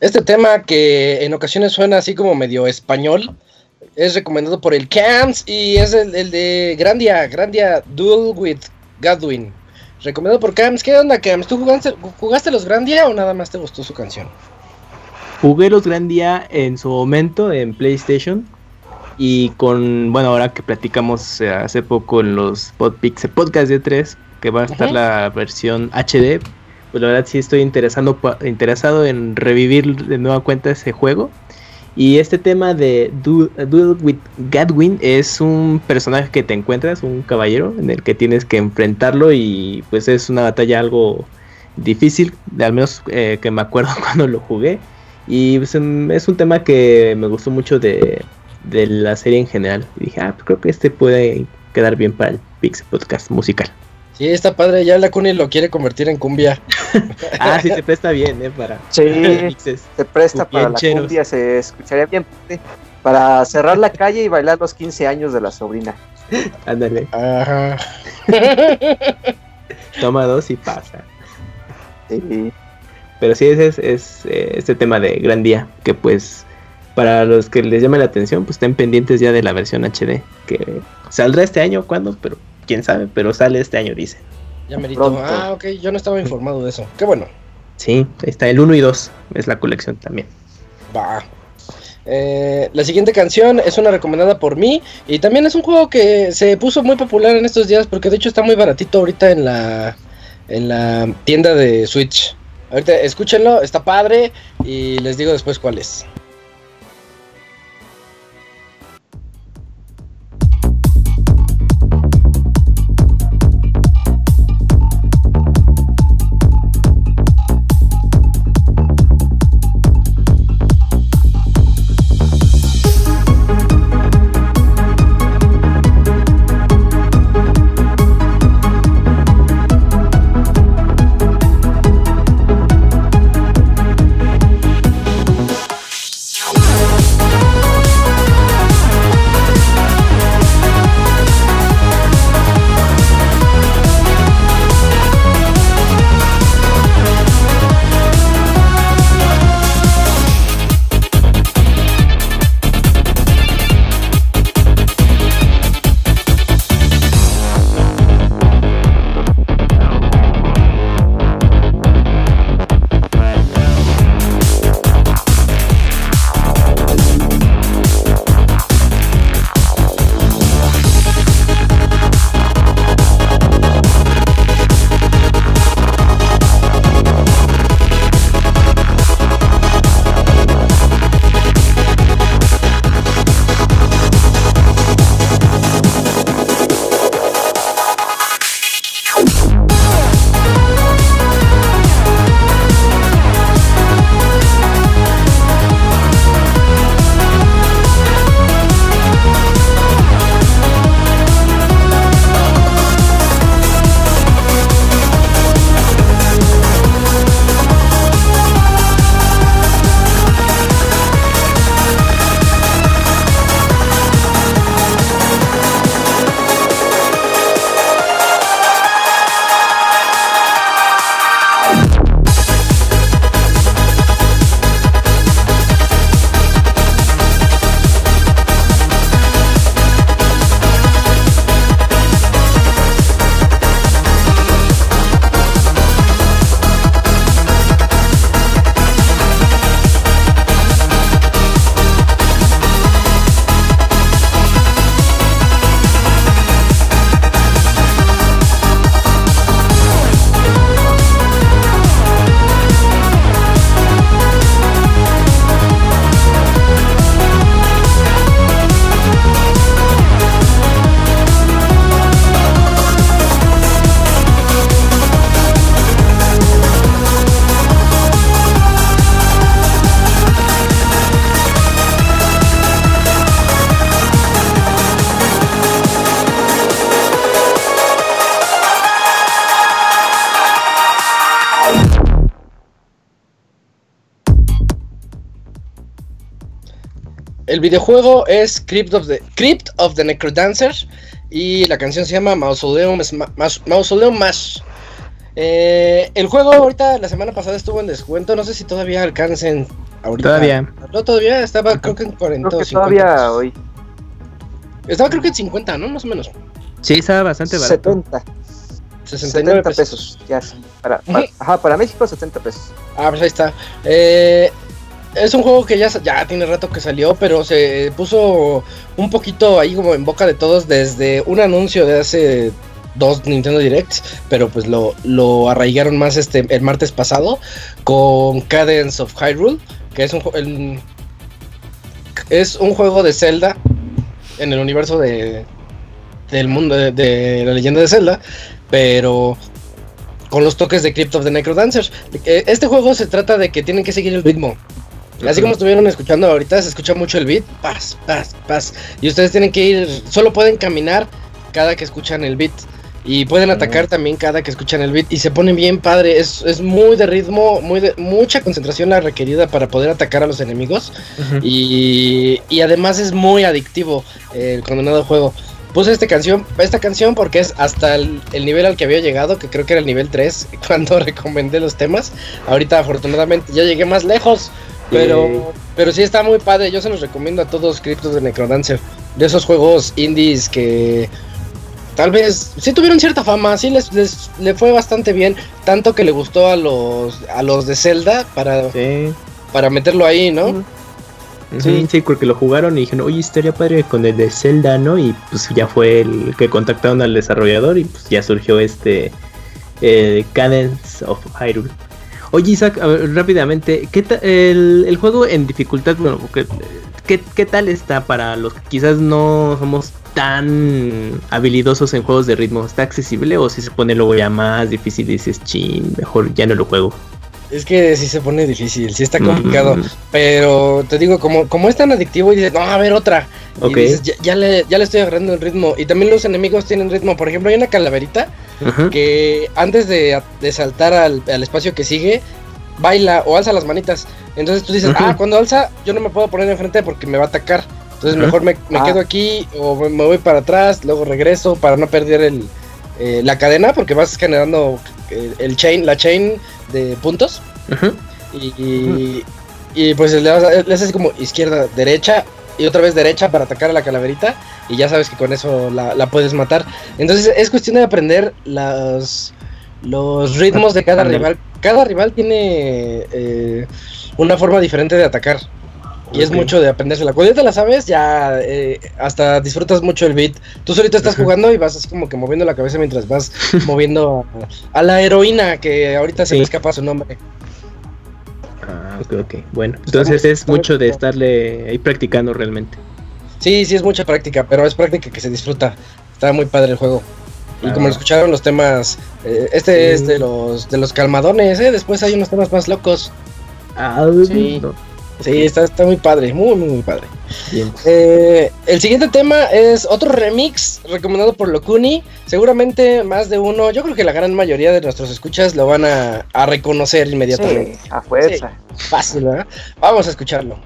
[SPEAKER 1] Este tema que en ocasiones suena así como medio español es recomendado por el Camps y es el, de Grandia, Grandia Duel with Godwin. Recomendado por Camps. ¿Qué onda, Camps? ¿Tú jugaste, jugaste los Grandia o nada más te gustó su canción?
[SPEAKER 3] Jugué los Grandia en su momento en PlayStation. Y con, bueno, ahora que platicamos eh, hace poco en los Podpix, podcast de 3, que va a estar la versión HD, pues la verdad sí estoy interesado, interesado en revivir de nueva cuenta ese juego. Y este tema de Duel with Gadwin es un personaje que te encuentras, un caballero, en el que tienes que enfrentarlo y pues es una batalla algo difícil, al menos eh, que me acuerdo cuando lo jugué. Y pues, em, es un tema que me gustó mucho de, de la serie en general. Y dije, ah, pues creo que este puede quedar bien para el Pix Podcast musical.
[SPEAKER 1] Sí, está padre, ya la Cuni lo quiere convertir en cumbia.
[SPEAKER 3] ah, sí, se presta bien, ¿eh? Para
[SPEAKER 4] sí, se presta para la cumbia, se escucharía bien. Para cerrar la calle y bailar los 15 años de la sobrina.
[SPEAKER 3] Ándale. Ajá. Toma dos y pasa. Sí. Pero sí, ese es, es eh, este tema de Gran Día, que pues para los que les llame la atención, pues estén pendientes ya de la versión HD, que saldrá este año, ¿cuándo? Pero quién sabe, pero sale este año, dice.
[SPEAKER 1] Ya merito. Ah, ok, yo no estaba informado de eso. Qué bueno.
[SPEAKER 3] Sí, está el 1 y 2, es la colección también.
[SPEAKER 1] Va. Eh, la siguiente canción es una recomendada por mí y también es un juego que se puso muy popular en estos días porque de hecho está muy baratito ahorita en la en la tienda de Switch. Ahorita escúchenlo, está padre y les digo después cuál es. El videojuego es Crypt of the, Crypt of the Necrodancer y la canción se llama Mausoleum, Mausoleum Mash. Eh, el juego ahorita la semana pasada estuvo en descuento, no sé si todavía alcancen Ahorita.
[SPEAKER 3] Todavía.
[SPEAKER 1] No, todavía estaba creo que en 40
[SPEAKER 4] Creo
[SPEAKER 1] o
[SPEAKER 4] que
[SPEAKER 1] 50.
[SPEAKER 4] todavía hoy.
[SPEAKER 1] Estaba creo que en 50, ¿no? Más o menos.
[SPEAKER 3] Sí, estaba bastante barato.
[SPEAKER 4] 70.
[SPEAKER 1] 69
[SPEAKER 4] 70
[SPEAKER 1] pesos.
[SPEAKER 4] pesos. Ya, sí. Para, para- ajá, para México 70 pesos.
[SPEAKER 1] Ah, pues ahí está. Eh, es un juego que ya, ya tiene rato que salió, pero se puso un poquito ahí como en boca de todos desde un anuncio de hace dos Nintendo Directs, pero pues lo, lo arraigaron más este el martes pasado con Cadence of Hyrule, que es un, es un juego de Zelda en el universo de del mundo de, la leyenda de Zelda, pero con los toques de Crypt of the Necrodancers. Eh, Este juego se trata de que tienen que seguir el ritmo. Así como estuvieron escuchando ahorita, se escucha mucho el beat, paz, paz, paz. Y ustedes tienen que ir, solo pueden caminar cada que escuchan el beat. Y pueden atacar también cada que escuchan el beat. Y se pone bien padre. Es, es muy de ritmo, muy de, mucha concentración la requerida para poder atacar a los enemigos. Y, y además es muy adictivo eh, el condenado juego. Puse esta canción, esta canción porque es hasta el, el nivel al que había llegado, que creo que era el nivel 3, cuando recomendé los temas. Ahorita afortunadamente ya llegué más lejos. Pero,
[SPEAKER 3] Yay.
[SPEAKER 1] pero sí está muy padre, yo se los recomiendo a todos Cryptos de Necrodancer. De esos juegos indies que tal vez sí tuvieron cierta fama, sí les, les le fue bastante bien, tanto que le gustó a los a los de Zelda para,
[SPEAKER 3] Sí.
[SPEAKER 1] para meterlo ahí, ¿no?
[SPEAKER 4] Sí,
[SPEAKER 3] sí, porque lo jugaron y dijeron, oye, estaría padre con el de Zelda, ¿no? Y pues ya fue el que contactaron al desarrollador y pues ya surgió este eh, Cadence of Hyrule. Oye, Isaac, a ver, rápidamente, ¿qué el, el juego en dificultad, bueno, ¿qué, qué, qué tal está para los que quizás no somos tan habilidosos en juegos de ritmo? ¿Está accesible o si se pone luego ya más difícil y dices, chin, mejor ya no lo juego?
[SPEAKER 1] Es que sí se pone difícil, sí está complicado.
[SPEAKER 3] Mm,
[SPEAKER 1] Pero te digo, como, como es tan adictivo y dices, no, a ver otra.
[SPEAKER 3] Ok.
[SPEAKER 1] Y dices, ya, ya le, ya le estoy agarrando el ritmo. Y también los enemigos tienen ritmo. Por ejemplo, hay una calaverita que antes de, de saltar al, al espacio que sigue, baila o alza las manitas. Entonces tú dices, ah, cuando alza, yo no me puedo poner enfrente porque me va a atacar. Entonces mejor me, me
[SPEAKER 4] Ah.
[SPEAKER 1] quedo aquí o me, me voy para atrás, luego regreso para no perder el, eh, la cadena porque vas generando eh, el chain, la chain de puntos. Y, y, y, pues le, haces como izquierda, derecha y otra vez derecha para atacar a la calaverita y ya sabes que con eso la, la puedes matar. Entonces es cuestión de aprender las, los ritmos de cada rival. Cada rival tiene eh, una forma diferente de atacar. Y es mucho de aprendérsela. Cuando ya te la sabes, ya eh, hasta disfrutas mucho el beat. Tú solito estás
[SPEAKER 3] Ajá.
[SPEAKER 1] jugando y vas así como que moviendo la cabeza mientras vas moviendo a, a la heroína, que ahorita se me escapa su nombre.
[SPEAKER 3] Ah, ok, ok. Bueno, entonces es mucho de estarle ahí practicando realmente.
[SPEAKER 1] Sí, sí, es mucha práctica, pero es práctica que se disfruta. Está muy padre el juego. Y
[SPEAKER 3] Ah.
[SPEAKER 1] como lo escucharon los temas, eh, este
[SPEAKER 3] Sí.
[SPEAKER 1] es de los de los calmadones, ¿eh? Después hay unos temas más locos.
[SPEAKER 3] Ah,
[SPEAKER 1] Sí.
[SPEAKER 3] no,
[SPEAKER 1] Sí, está, está muy padre, muy, muy, muy padre.
[SPEAKER 3] bien.
[SPEAKER 1] Eh, el siguiente tema es otro remix recomendado por Locuni. Seguramente más de uno, yo creo que la gran mayoría de nuestros escuchas lo van a, a reconocer inmediatamente.
[SPEAKER 4] Sí, a fuerza.
[SPEAKER 1] Fácil, ¿verdad? Vamos a escucharlo.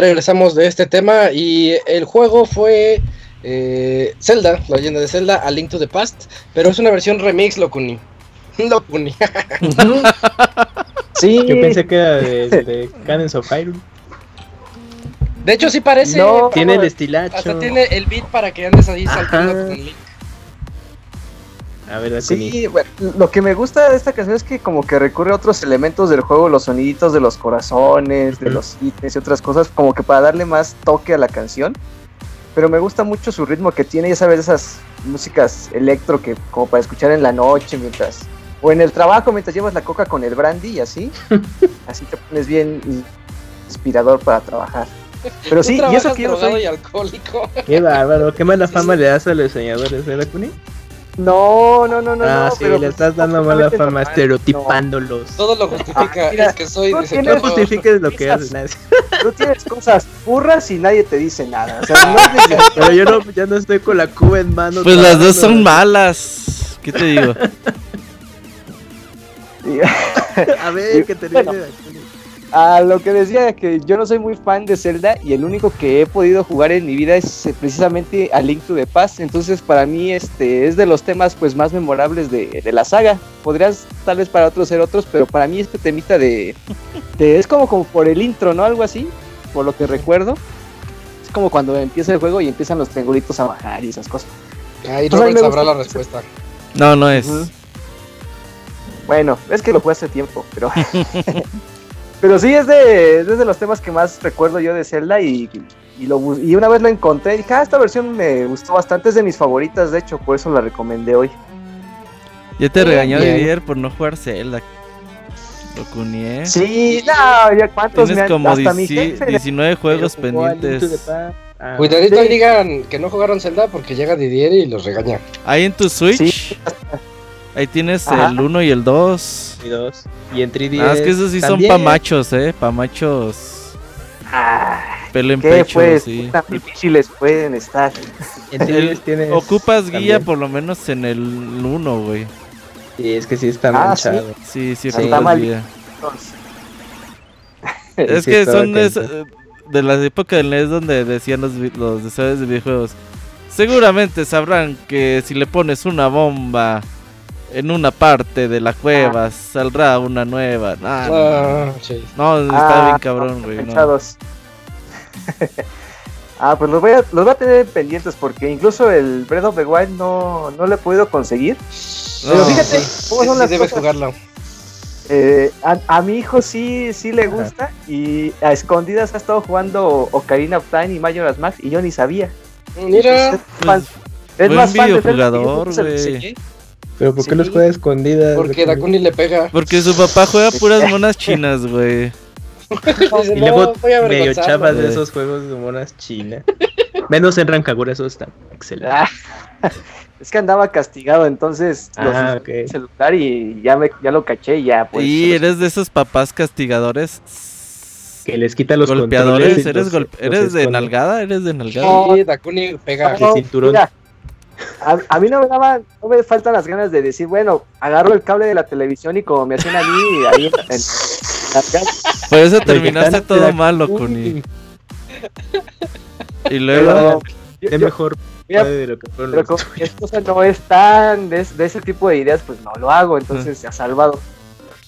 [SPEAKER 1] Ya regresamos de este tema y el juego fue eh, Zelda, la leyenda de Zelda, A Link to the Past, pero es una versión remix, Locuni. Locuni.
[SPEAKER 3] sí. Yo pensé que era de, de Cadence of Hyrule.
[SPEAKER 1] De hecho, sí parece.
[SPEAKER 3] No, tiene el estilacho.
[SPEAKER 1] Hasta tiene el beat para que andes ahí saltando con Link.
[SPEAKER 4] A ver, sí, bueno, lo que me gusta de esta canción es que como que recurre a otros elementos del juego, los soniditos de los corazones, de los ítems y otras cosas, como que para darle más toque a la canción. Pero me gusta mucho su ritmo que tiene, ya sabes, esas músicas electro que como para escuchar en la noche mientras o en el trabajo mientras llevas la coca con el brandy y así. así te pones bien inspirador para trabajar. Pero sí, y eso que yo soy
[SPEAKER 1] alcohólico.
[SPEAKER 3] Qué bárbaro, qué mala fama le das a los diseñadores, ¿verdad, Kuni?
[SPEAKER 4] No, no, no, no.
[SPEAKER 3] Ah,
[SPEAKER 4] no,
[SPEAKER 3] sí, le pues, estás dando mala fama, estereotipándolos.
[SPEAKER 1] Todo lo justifica, ah, es que soy
[SPEAKER 3] no No justifiques lo que haces.
[SPEAKER 4] Tú tienes cosas burras y nadie te dice nada. O sea, no
[SPEAKER 3] Pero yo no, ya no estoy con la cuba en mano.
[SPEAKER 5] Pues las dos son malas. ¿Qué te digo?
[SPEAKER 3] a ver, que te bueno,
[SPEAKER 4] a lo que decía que yo no soy muy fan de Zelda y el único que he podido jugar en mi vida es eh, precisamente a Link to the Past, entonces para mí este es de los temas pues más memorables de, la saga. Podrías tal vez para otros ser otros, pero para mí este temita de, es como como por el intro, ¿no? Algo así, por lo que recuerdo. Es como cuando empieza el juego y empiezan los triangulitos a bajar y esas cosas.
[SPEAKER 1] Ahí Robert sabrá la respuesta.
[SPEAKER 5] No, no es.
[SPEAKER 4] Bueno, es que lo fue hace tiempo, pero Pero sí, es de, de los temas que más recuerdo yo de Zelda y, y, lo, y una vez lo encontré y dije, ah, esta versión me gustó bastante, es de mis favoritas, de hecho, por eso la recomendé hoy.
[SPEAKER 5] Ya te regañó ayer por no jugar Zelda. Lo cunié.
[SPEAKER 4] Sí, no, ya cuántos
[SPEAKER 5] Tienes como 19 juegos pendientes.
[SPEAKER 1] Ah, Cuidadito digan que no jugaron Zelda porque llega Didier y los regaña.
[SPEAKER 5] Ahí en tu Switch. Ahí tienes el 1 y el 2.
[SPEAKER 3] Y 2. Y en 3DS.
[SPEAKER 5] Ah, es que esos sí son pa' machos, eh. Pa' machos.
[SPEAKER 4] Ah,
[SPEAKER 5] Pelo en pecho,
[SPEAKER 4] pues,
[SPEAKER 5] sí.
[SPEAKER 4] Tan difíciles pueden estar.
[SPEAKER 5] En tienes Ocupas guía por lo menos en el 1, güey.
[SPEAKER 3] Sí, es que sí está ah, manchado.
[SPEAKER 5] Sí, sí, sí está mal. Guía. es que son de, de la época del NES donde decían los, los deseos de videojuegos. Seguramente sabrán que si le pones una bomba en una parte de la cueva ah. saldrá una nueva. Ah, no, ah, está bien cabrón, güey.
[SPEAKER 4] ah, pues los voy, a, los voy a tener pendientes porque incluso el Breath of the Wild no, no lo he podido conseguir. Pero fíjate cómo son las
[SPEAKER 1] debes jugarlo.
[SPEAKER 4] Eh, a, mi hijo sí, sí le gusta y a escondidas ha estado jugando Ocarina of Time y Majora's Mask y yo ni sabía.
[SPEAKER 1] Mira, es,
[SPEAKER 5] más, es más fan jugador, güey.
[SPEAKER 3] ¿Pero por qué los juega escondidas?
[SPEAKER 1] Porque Dakuni le pega.
[SPEAKER 5] Porque su papá juega puras monas chinas, güey.
[SPEAKER 3] y luego medio chavas de esos juegos de monas chinas. Menos en Rancagura, eso está excelente. Ah,
[SPEAKER 4] es que andaba castigado, entonces ah, okay. celular y ya, me, ya lo caché y ya pues.
[SPEAKER 5] Y eres de esos papás castigadores
[SPEAKER 3] que les quita los
[SPEAKER 5] golpeadores. ¿Eres, ¿eres de nalgada? ¿Eres de nalgada?
[SPEAKER 1] Sí, Dakuni pega.
[SPEAKER 3] No, cinturón.
[SPEAKER 4] A, mí no me daban, no me faltan las ganas de decir, bueno, agarro el cable de la televisión y como me hacían a mí, ahí en, en
[SPEAKER 5] Por eso terminaste todo malo, Kuni. Y luego.
[SPEAKER 3] es mejor
[SPEAKER 4] de lo que pero como mi esposa no es tan de, ese tipo de ideas, pues no lo hago, entonces se ha salvado.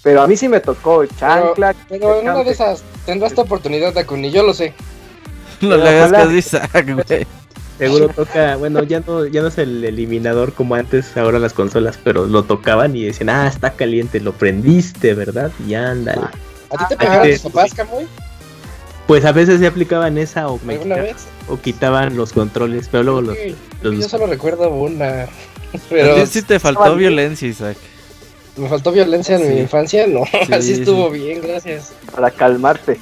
[SPEAKER 4] Pero a mí sí me tocó chancla.
[SPEAKER 1] Pero, en una de esas tendrás esta oportunidad, Dakuni, yo lo sé.
[SPEAKER 5] No le hagas caso Isaac, güey.
[SPEAKER 3] Seguro toca, bueno, ya no, ya no es el eliminador como antes, ahora las consolas, pero lo tocaban y decían, ah, está caliente, lo prendiste, ¿verdad? Y ándale.
[SPEAKER 1] ¿A ti te pegaron tus papás, Camuy?
[SPEAKER 3] Pues a veces se aplicaban esa o, o quitaban los controles, pero luego los,
[SPEAKER 1] Yo solo recuerdo una.
[SPEAKER 5] Pero... A sí te faltó violencia, Isaac.
[SPEAKER 1] ¿Me faltó violencia en mi infancia? No, así estuvo bien, gracias.
[SPEAKER 4] Para calmarte.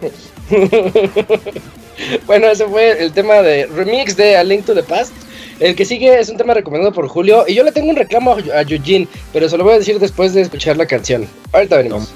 [SPEAKER 1] bueno, ese fue el tema de remix de A Link to the Past. El que sigue es un tema recomendado por Julio. Y yo le tengo un reclamo a Eugene, pero se lo voy a decir después de escuchar la canción. Ahorita venimos.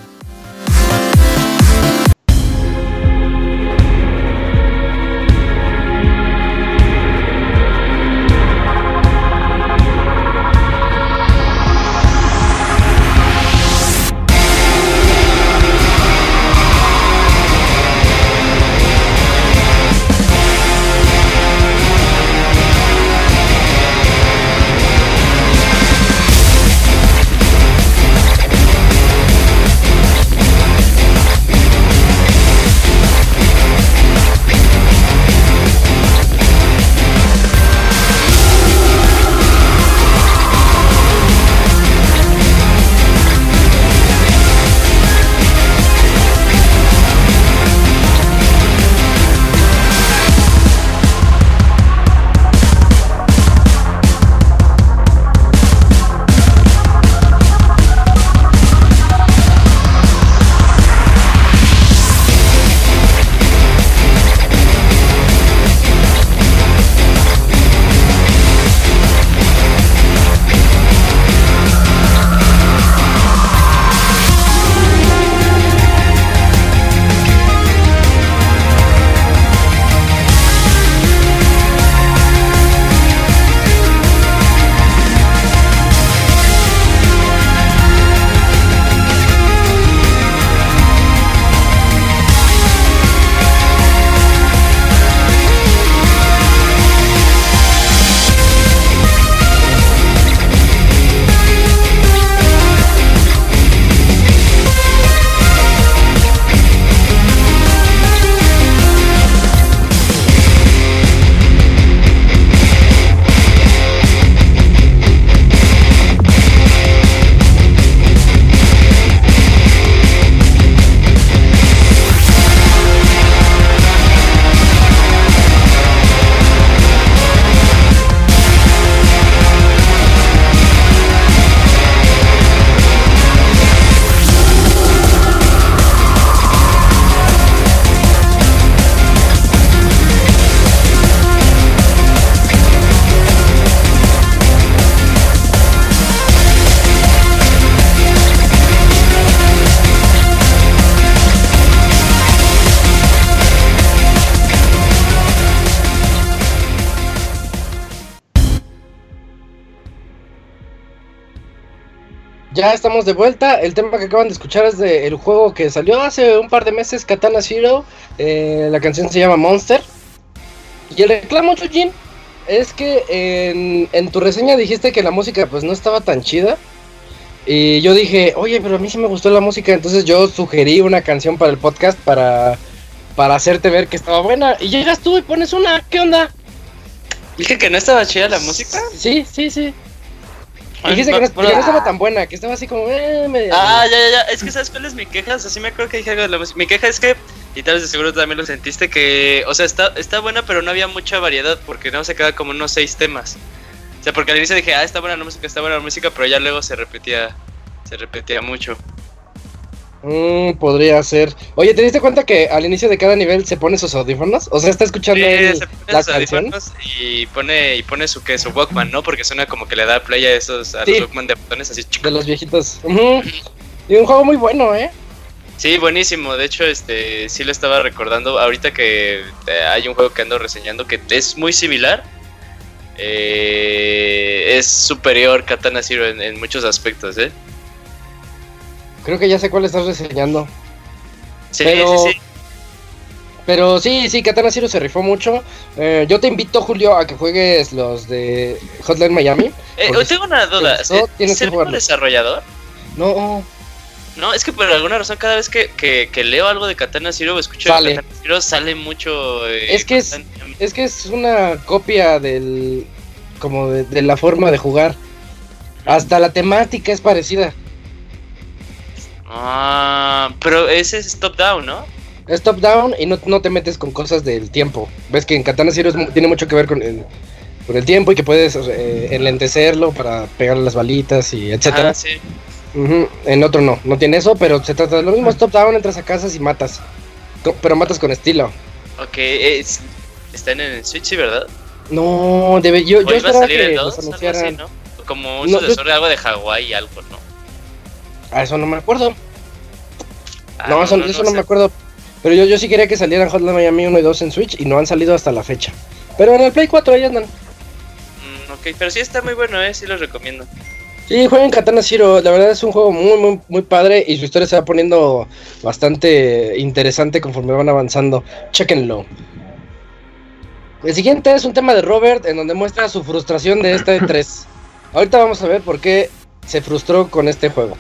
[SPEAKER 1] Estamos de vuelta. El tema que acaban de escuchar es del juego que salió hace un par de meses, Katana Zero. Eh, la canción se llama Monster. Y el reclamo, Chujin, es que en, en, tu reseña dijiste que la música pues no estaba tan chida. Y yo dije, oye, pero a mí sí me gustó la música. Entonces yo sugerí una canción para el podcast para, para hacerte ver que estaba buena. Y llegas tú y pones una. ¿Qué onda?
[SPEAKER 2] Dije que no estaba chida la música.
[SPEAKER 1] Sí, sí, sí. Dijiste que, no, estaba tan buena, que estaba así como. Eh,
[SPEAKER 2] ah, ya, ya, ya. Es que sabes cuál es mi queja. O sea, sí me acuerdo que dije algo de la música. Mi queja es que, y tal vez de seguro también lo sentiste, que. O sea, está, está buena, pero no había mucha variedad porque no se queda como unos seis temas. O sea, porque al inicio dije, ah, está buena la música, está buena la música, pero ya luego se repetía. Se repetía mucho.
[SPEAKER 1] Mm, podría ser. Oye, ¿te diste cuenta que al inicio de cada nivel se pone sus audífonos? O sea, está escuchando sí,
[SPEAKER 2] la canción. Y pone, y pone su, que, su Walkman, ¿no? Porque suena como que le da play a esos, a los Walkman de botones así
[SPEAKER 1] chicos. De los viejitos. Y un juego muy bueno, ¿eh?
[SPEAKER 2] Sí, buenísimo. De hecho, este sí lo estaba recordando. Ahorita que eh, hay un juego que ando reseñando que es muy similar. Eh, es superior Katana Zero en, en muchos aspectos, ¿eh?
[SPEAKER 1] Creo que ya sé cuál estás reseñando.
[SPEAKER 2] Sí, pero, sí, sí.
[SPEAKER 1] Pero sí, sí, Katana Zero se rifó mucho. Eh, yo te invito, Julio, a que juegues los de Hotline Miami.
[SPEAKER 2] Eh, tengo una duda. ¿Es el mismo desarrollador?
[SPEAKER 1] No.
[SPEAKER 2] No, es que por alguna razón cada vez que, que, leo algo de Katana Zero o escucho de Katana Zero sale mucho...
[SPEAKER 1] Eh, es, que es, es que es una copia del... como de, de la forma de jugar. Hasta la temática es parecida.
[SPEAKER 2] Ah, pero ese es top down, ¿no?
[SPEAKER 1] Es top down y no, te metes con cosas del tiempo. Ves que en Katana Zero tiene mucho que ver con el, con el tiempo y que puedes eh, enlentecerlo para pegarle las balitas y etcétera. Ah, sí. En otro no, no tiene eso, pero se trata de lo mismo, es top down, entras a casas y matas. Pero matas con estilo.
[SPEAKER 2] Ok, es, está en el Switch, ¿verdad?
[SPEAKER 1] No, debe, yo, yo
[SPEAKER 2] esperaba que los anunciaran. ¿no? Como un sucesor de algo de Hawái, algo, ¿no?
[SPEAKER 1] A eso no me acuerdo. Ah, no, eso, no, me acuerdo. Pero yo, yo sí quería que salieran Hotline Miami 1 y 2 en Switch y no han salido hasta la fecha. Pero en el Play 4 ahí andan.
[SPEAKER 2] Mm, ok, pero sí está muy bueno, eh, sí los recomiendo.
[SPEAKER 1] Sí, jueguen Katana Zero, la verdad es un juego muy, muy, muy padre y su historia se va poniendo bastante interesante conforme van avanzando. Chequenlo. El siguiente es un tema de Robert en donde muestra su frustración de este 3. Ahorita vamos a ver por qué se frustró con este juego.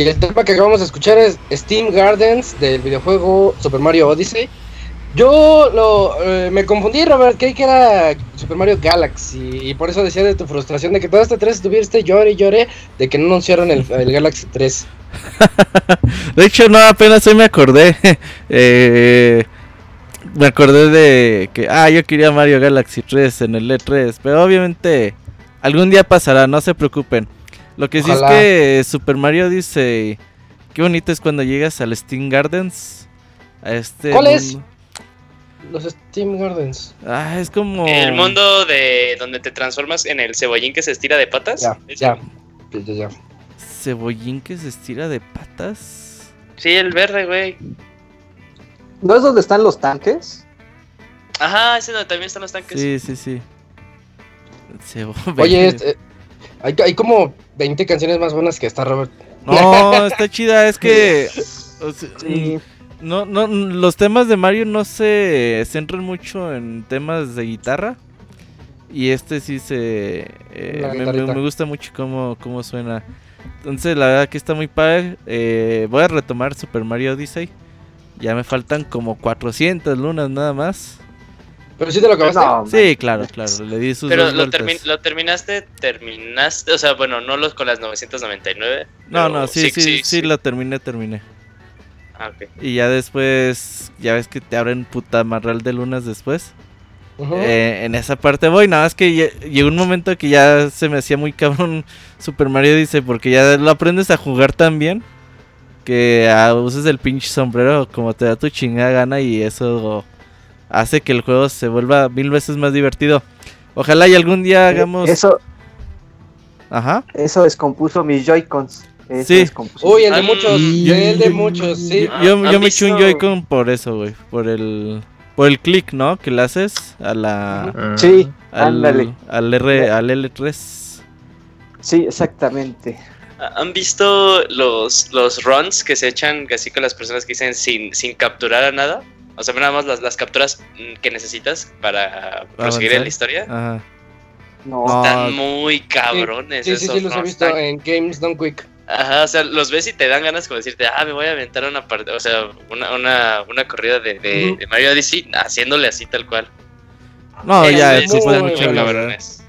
[SPEAKER 1] Y el tema que acabamos de escuchar es Steam Gardens del videojuego Super Mario Odyssey. Yo lo, eh, me confundí, Robert, creí que era Super Mario Galaxy y por eso decía de tu frustración de que todo este 3 estuviste llore y llore de que no anunciaron el, el Galaxy 3.
[SPEAKER 5] de hecho, no, apenas hoy me acordé. eh, me acordé de que, ah, yo quería Mario Galaxy 3 en el E3, pero obviamente algún día pasará, no se preocupen. Lo que sí es que Super Mario dice, qué bonito es cuando llegas al Steam Gardens. A este
[SPEAKER 1] ¿Cuál es? Los Steam Gardens.
[SPEAKER 5] Ah, es como.
[SPEAKER 2] El mundo de donde te transformas en el cebollín que se estira de patas.
[SPEAKER 1] Ya, ya, ya, ya.
[SPEAKER 5] ¿Cebollín que se estira de patas?
[SPEAKER 2] Sí, el verde, güey.
[SPEAKER 4] ¿No es donde están los tanques?
[SPEAKER 2] Ajá, ese donde también están los tanques.
[SPEAKER 5] Sí, sí, sí.
[SPEAKER 1] Oye, este, hay, hay, como 20 canciones más buenas que esta, Robert.
[SPEAKER 5] No, está chida, es que. sí. No, no, los temas de Mario no se centran mucho en temas de guitarra. Y este sí se. Eh, me, gusta mucho cómo, cómo suena. Entonces, la verdad que está muy padre. Eh, voy a retomar Super Mario Odyssey. Ya me faltan como 400 lunas nada más.
[SPEAKER 1] ¿Pero sí te lo acabaste?
[SPEAKER 5] sí, claro, claro. Le di sus
[SPEAKER 2] Pero lo, lo, terminaste, terminaste. O sea, bueno, no los con las 999.
[SPEAKER 5] No, no, sí, sí, sí, sí, lo terminé, terminé.
[SPEAKER 2] Ah,
[SPEAKER 5] y ya después, ya ves que te abren puta marral de lunas después. Eh, en esa parte voy, nada más que llegó un momento que ya se me hacía muy cabrón Super Mario dice, porque ya lo aprendes a jugar tan bien que ah, uses el pinche sombrero como te da tu chingada gana y eso hace que el juego se vuelva mil veces más divertido. Ojalá y algún día eh, hagamos...
[SPEAKER 4] Eso...
[SPEAKER 5] Ajá.
[SPEAKER 4] Eso descompuso mis Joy-Cons.
[SPEAKER 5] Sí.
[SPEAKER 1] Uy, el de muchos. el de muchos, sí.
[SPEAKER 5] Yo, yo me eché un Joy-Con por eso, güey. Por el. Por el click, ¿no? Que le haces a la.
[SPEAKER 4] Sí,
[SPEAKER 5] al, Al, R, al L3.
[SPEAKER 4] Sí, exactamente.
[SPEAKER 2] ¿Han visto los, los runs que se echan así con las personas que dicen sin, sin capturar a nada? O sea, nada más las, las capturas que necesitas para proseguir en la historia.
[SPEAKER 5] Ajá.
[SPEAKER 2] No. Están muy cabrones.
[SPEAKER 1] Sí, sí, sí, los he visto en Games Don't Quick.
[SPEAKER 2] Ajá, o sea, los ves y te dan ganas como decirte, ah, me voy a aventar una parte, o sea, una, una, una corrida de, de, Mario Odyssey haciéndole así tal cual.
[SPEAKER 5] No, ya, es mucho
[SPEAKER 2] cabrones.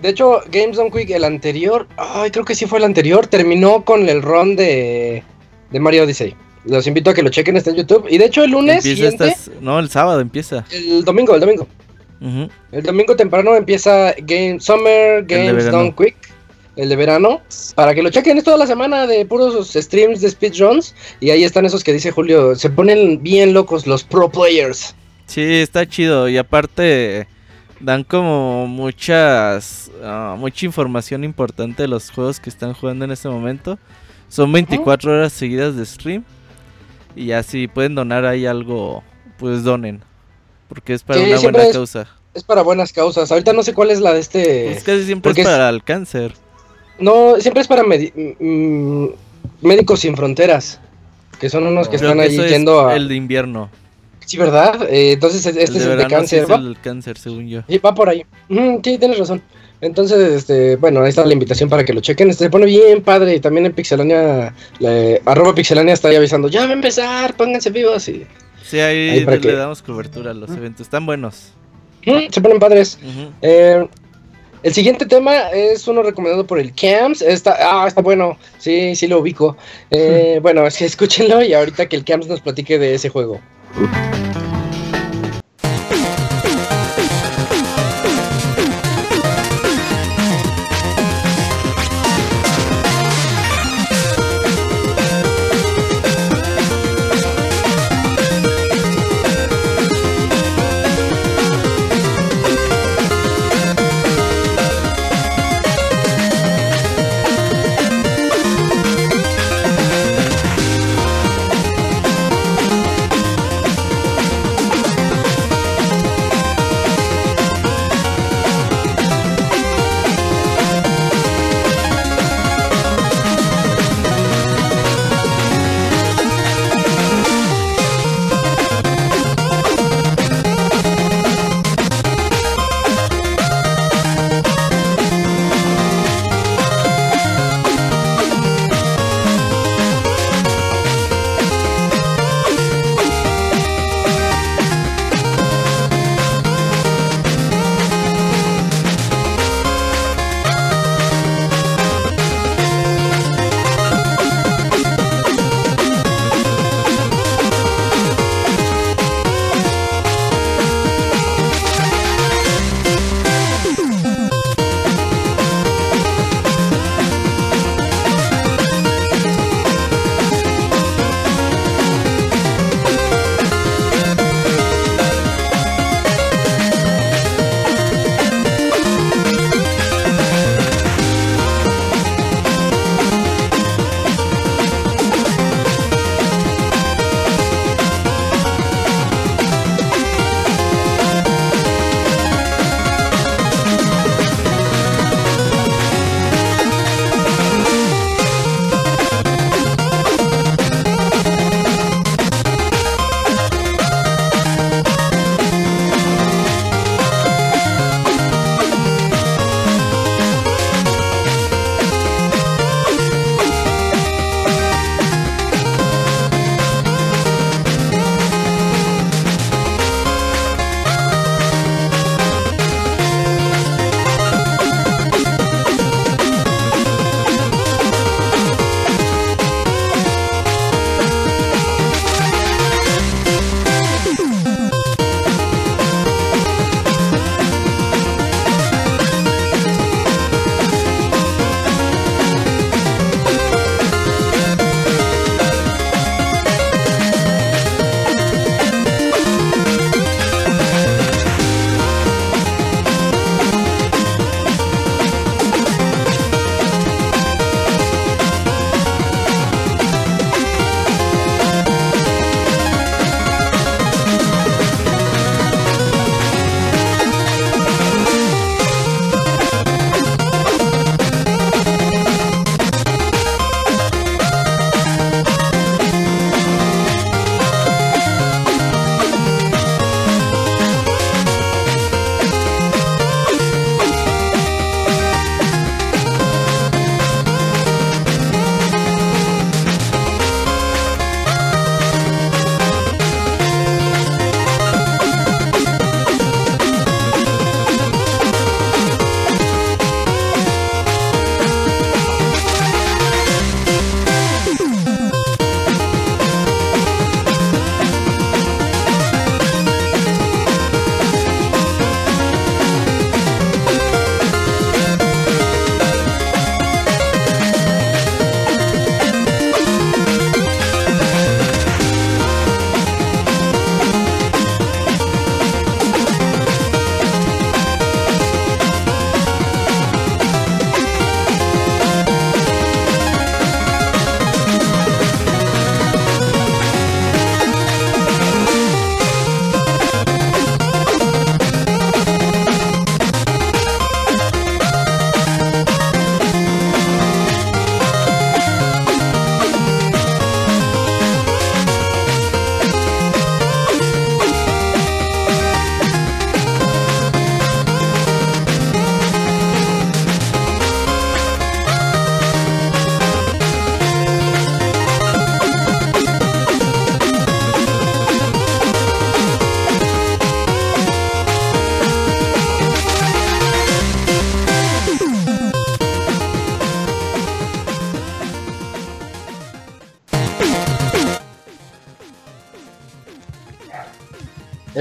[SPEAKER 1] De hecho, Games on Quick, el anterior, ay, creo que sí fue el anterior, terminó con el run de, de Mario Odyssey. Los invito a que lo chequen, está en YouTube. Y de hecho, el lunes. Siguiente,
[SPEAKER 5] No, el sábado empieza.
[SPEAKER 1] El domingo, el domingo. El domingo temprano empieza Game Summer Games Done Quick el de verano, para que lo chequen. Es toda la semana de puros streams de speedruns. Y ahí están esos que dice Julio. Se ponen bien locos los pro players.
[SPEAKER 5] Sí, está chido. Y aparte, dan como muchas. Ah, mucha información importante de los juegos que están jugando en este momento. Son 24 horas seguidas de stream. Y así pueden donar ahí algo, pues donen. Porque es para una buena causa.
[SPEAKER 1] Es para buenas causas. Ahorita no sé cuál es la de este.
[SPEAKER 5] Es casi siempre es para el cáncer.
[SPEAKER 1] No, siempre es para mm, Médicos Sin Fronteras, que son unos que están ahí yendo a...
[SPEAKER 5] El de invierno.
[SPEAKER 1] Sí, ¿verdad? Eh, entonces este es el de cáncer,
[SPEAKER 5] es el cáncer, según yo.
[SPEAKER 1] Sí, va por ahí. sí, tienes razón. Entonces, este, bueno, ahí está la invitación para que lo chequen. Este se pone bien padre. Y también en Pixelania, arroba Pixelania está ahí avisando, ya va a empezar, pónganse vivos. Y,
[SPEAKER 5] sí, ahí, le damos cobertura a los eventos. Están buenos.
[SPEAKER 1] se ponen padres. eh, el siguiente tema es uno recomendado por el Camps. Está, ah, está bueno. Sí, sí lo ubico. Eh, bueno, es que escúchenlo y ahorita que el Camps nos platique de ese juego.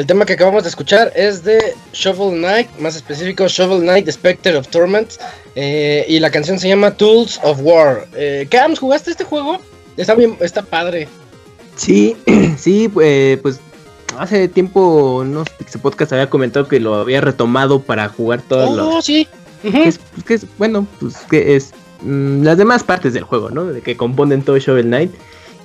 [SPEAKER 1] Tema que acabamos de escuchar es de Shovel Knight, más específico Shovel Knight The Spectre of Torment. Eh, y la canción se llama Tools of War. Eh, Cams, ¿jugaste este juego? Está bien, está padre.
[SPEAKER 3] Sí, sí, pues hace tiempo unos Podcast había comentado que lo había retomado para jugar todas
[SPEAKER 1] oh, sí.
[SPEAKER 3] que es, bueno, pues que es mm, las demás partes del juego, ¿no? De que componen todo Shovel Knight.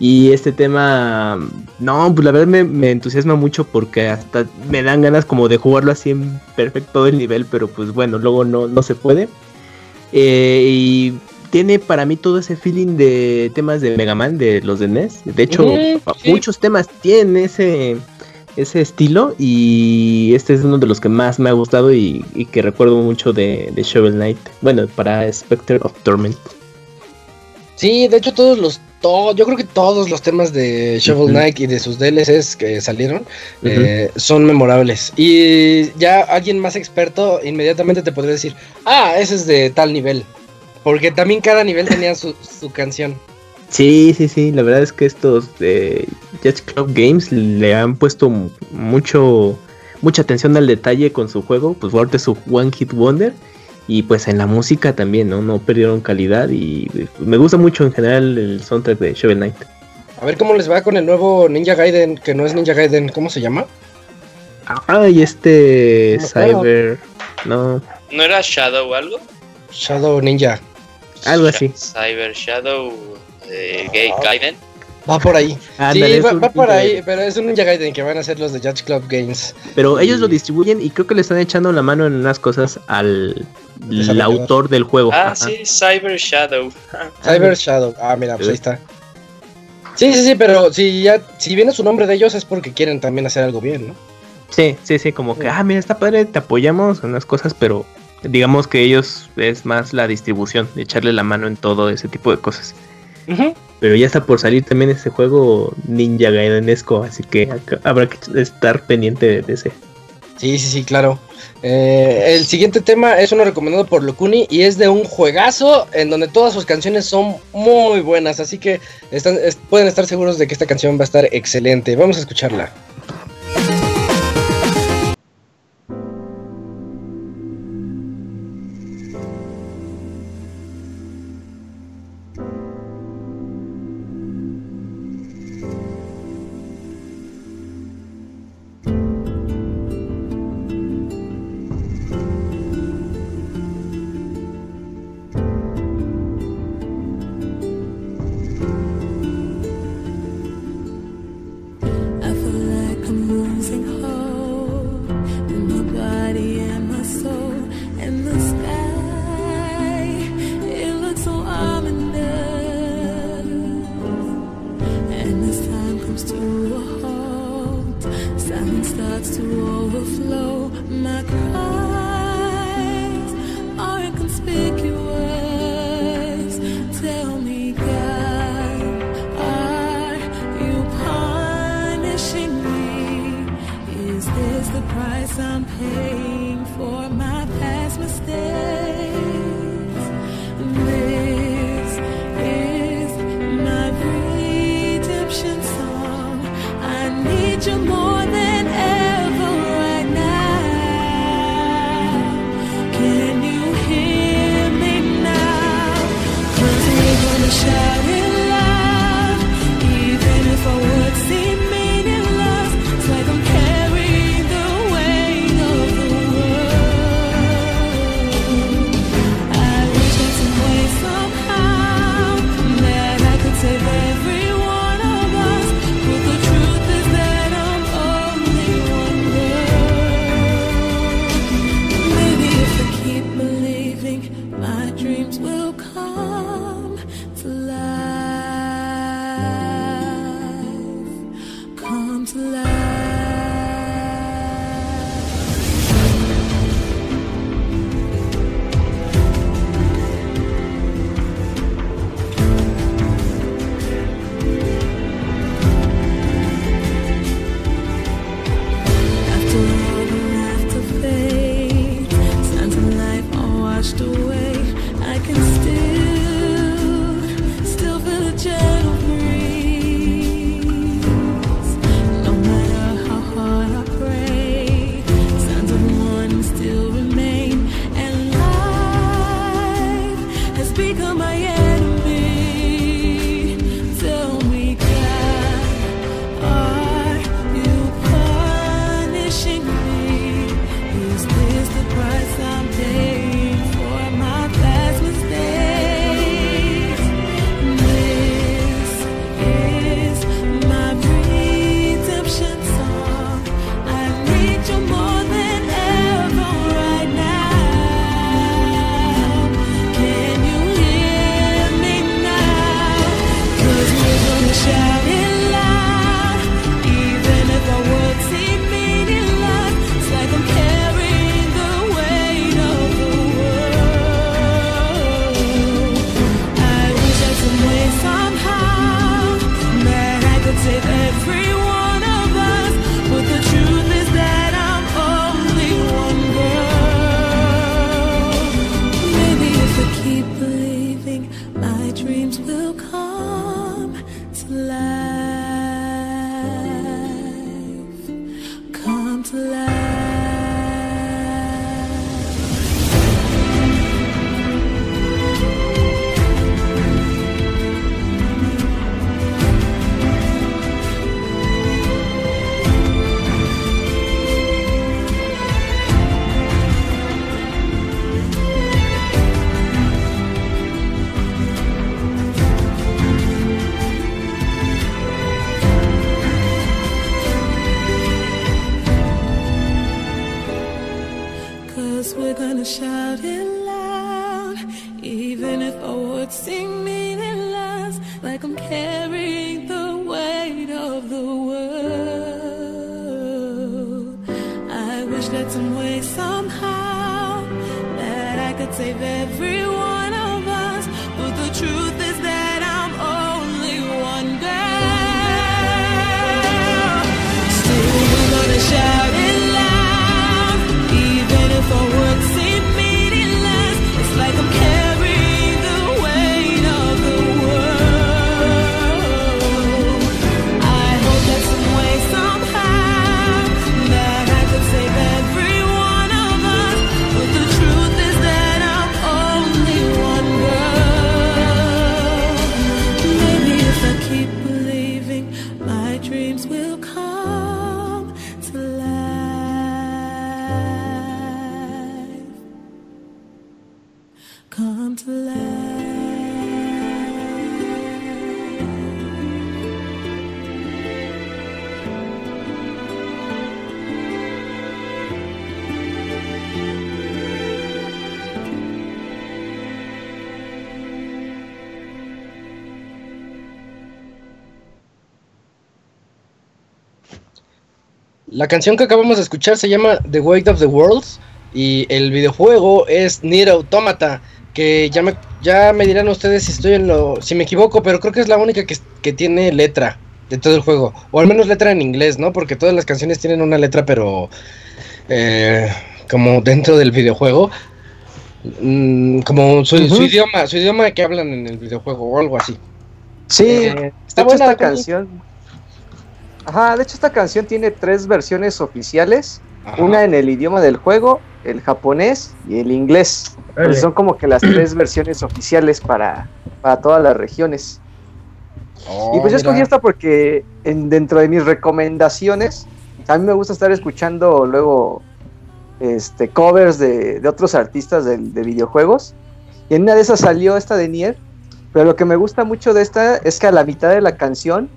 [SPEAKER 3] Y este tema, no, pues la verdad me, entusiasma mucho porque hasta me dan ganas como de jugarlo así en perfecto el nivel, pero pues bueno, luego no, no se puede. Eh, y tiene para mí todo ese feeling de temas de Mega Man, de los de NES. De hecho, muchos temas tienen ese, ese estilo y este es uno de los que más me ha gustado y, que recuerdo mucho de, de Shovel Knight. Bueno, para Spectre of Torment.
[SPEAKER 1] Sí, de hecho todos los yo creo que todos los temas de Shovel Knight y de sus DLCs que salieron eh, son memorables. Y ya alguien más experto inmediatamente te podría decir, ah, ese es de tal nivel. Porque también cada nivel tenía su, canción.
[SPEAKER 3] Sí, sí, sí, la verdad es que estos de Jet Club Games le han puesto mucho mucha atención al detalle con su juego, pues fuerte su One Hit Wonder y pues en la música también, ¿no? No perdieron calidad y me gusta mucho en general el soundtrack de Shovel Knight.
[SPEAKER 1] A ver cómo les va con el nuevo Ninja Gaiden, que no es Ninja Gaiden, ¿cómo se llama?
[SPEAKER 3] Ah, y este Cyber, no.
[SPEAKER 2] ¿No era Shadow o algo?
[SPEAKER 1] Shadow Ninja.
[SPEAKER 3] Algo así.
[SPEAKER 2] Cyber Shadow eh, Gaiden.
[SPEAKER 1] Va por ahí. sí, va, por ahí, pero es un Ninja Gaiden que van a hacer los de Judge Club Games.
[SPEAKER 3] Pero ellos lo distribuyen y creo que le están echando la mano en unas cosas al autor del juego.
[SPEAKER 2] Ah, sí, Cyber Shadow.
[SPEAKER 1] Cyber Shadow. Ah, mira, pues ahí está. Sí, sí, sí, pero si ya si viene su nombre de ellos es porque quieren también hacer algo bien, ¿no?
[SPEAKER 3] Sí, sí, sí, como que, ah, mira, está padre, te apoyamos en unas cosas, pero digamos que ellos es más la distribución, de echarle la mano en todo ese tipo de cosas. Pero ya está por salir también ese juego Ninja Gaidenesco, así que habrá que estar pendiente de ese.
[SPEAKER 1] Sí, sí, sí, claro. Eh, el siguiente tema es uno recomendado por Locuni y es de un juegazo en donde todas sus canciones son muy buenas, así que están, pueden estar seguros de que esta canción va a estar excelente. Vamos a escucharla.
[SPEAKER 6] starts to overflow. My cries are inconspicuous. Tell me, God, are you punishing me? Is this the price I'm paying?
[SPEAKER 1] La canción que acabamos de escuchar se llama The Weight of the Worlds y el videojuego es Nier Automata, que ya me, ya me dirán ustedes si estoy en lo, si me equivoco, pero creo que es la única que, que tiene letra de todo el juego, o al menos letra en inglés, ¿no? Porque todas las canciones tienen una letra, pero eh, como dentro del videojuego, mm, como su, idioma, su idioma que hablan en el videojuego o algo así.
[SPEAKER 4] Sí,
[SPEAKER 1] Eh, está buena
[SPEAKER 4] esta
[SPEAKER 1] la peli.
[SPEAKER 4] Ajá, de hecho esta canción tiene tres versiones oficiales.
[SPEAKER 1] Ajá.
[SPEAKER 4] Una en el idioma del juego, el japonés y el inglés. Son como que las tres versiones oficiales para, para todas las regiones.
[SPEAKER 1] Oh,
[SPEAKER 4] y pues yo escogí
[SPEAKER 1] mira.
[SPEAKER 4] esta porque en, dentro de mis recomendaciones, a mí me gusta estar escuchando luego este, covers de, de otros artistas de, de videojuegos. Y en una de esas salió esta de Nier. Pero lo que me gusta mucho de esta es que a la mitad de la canción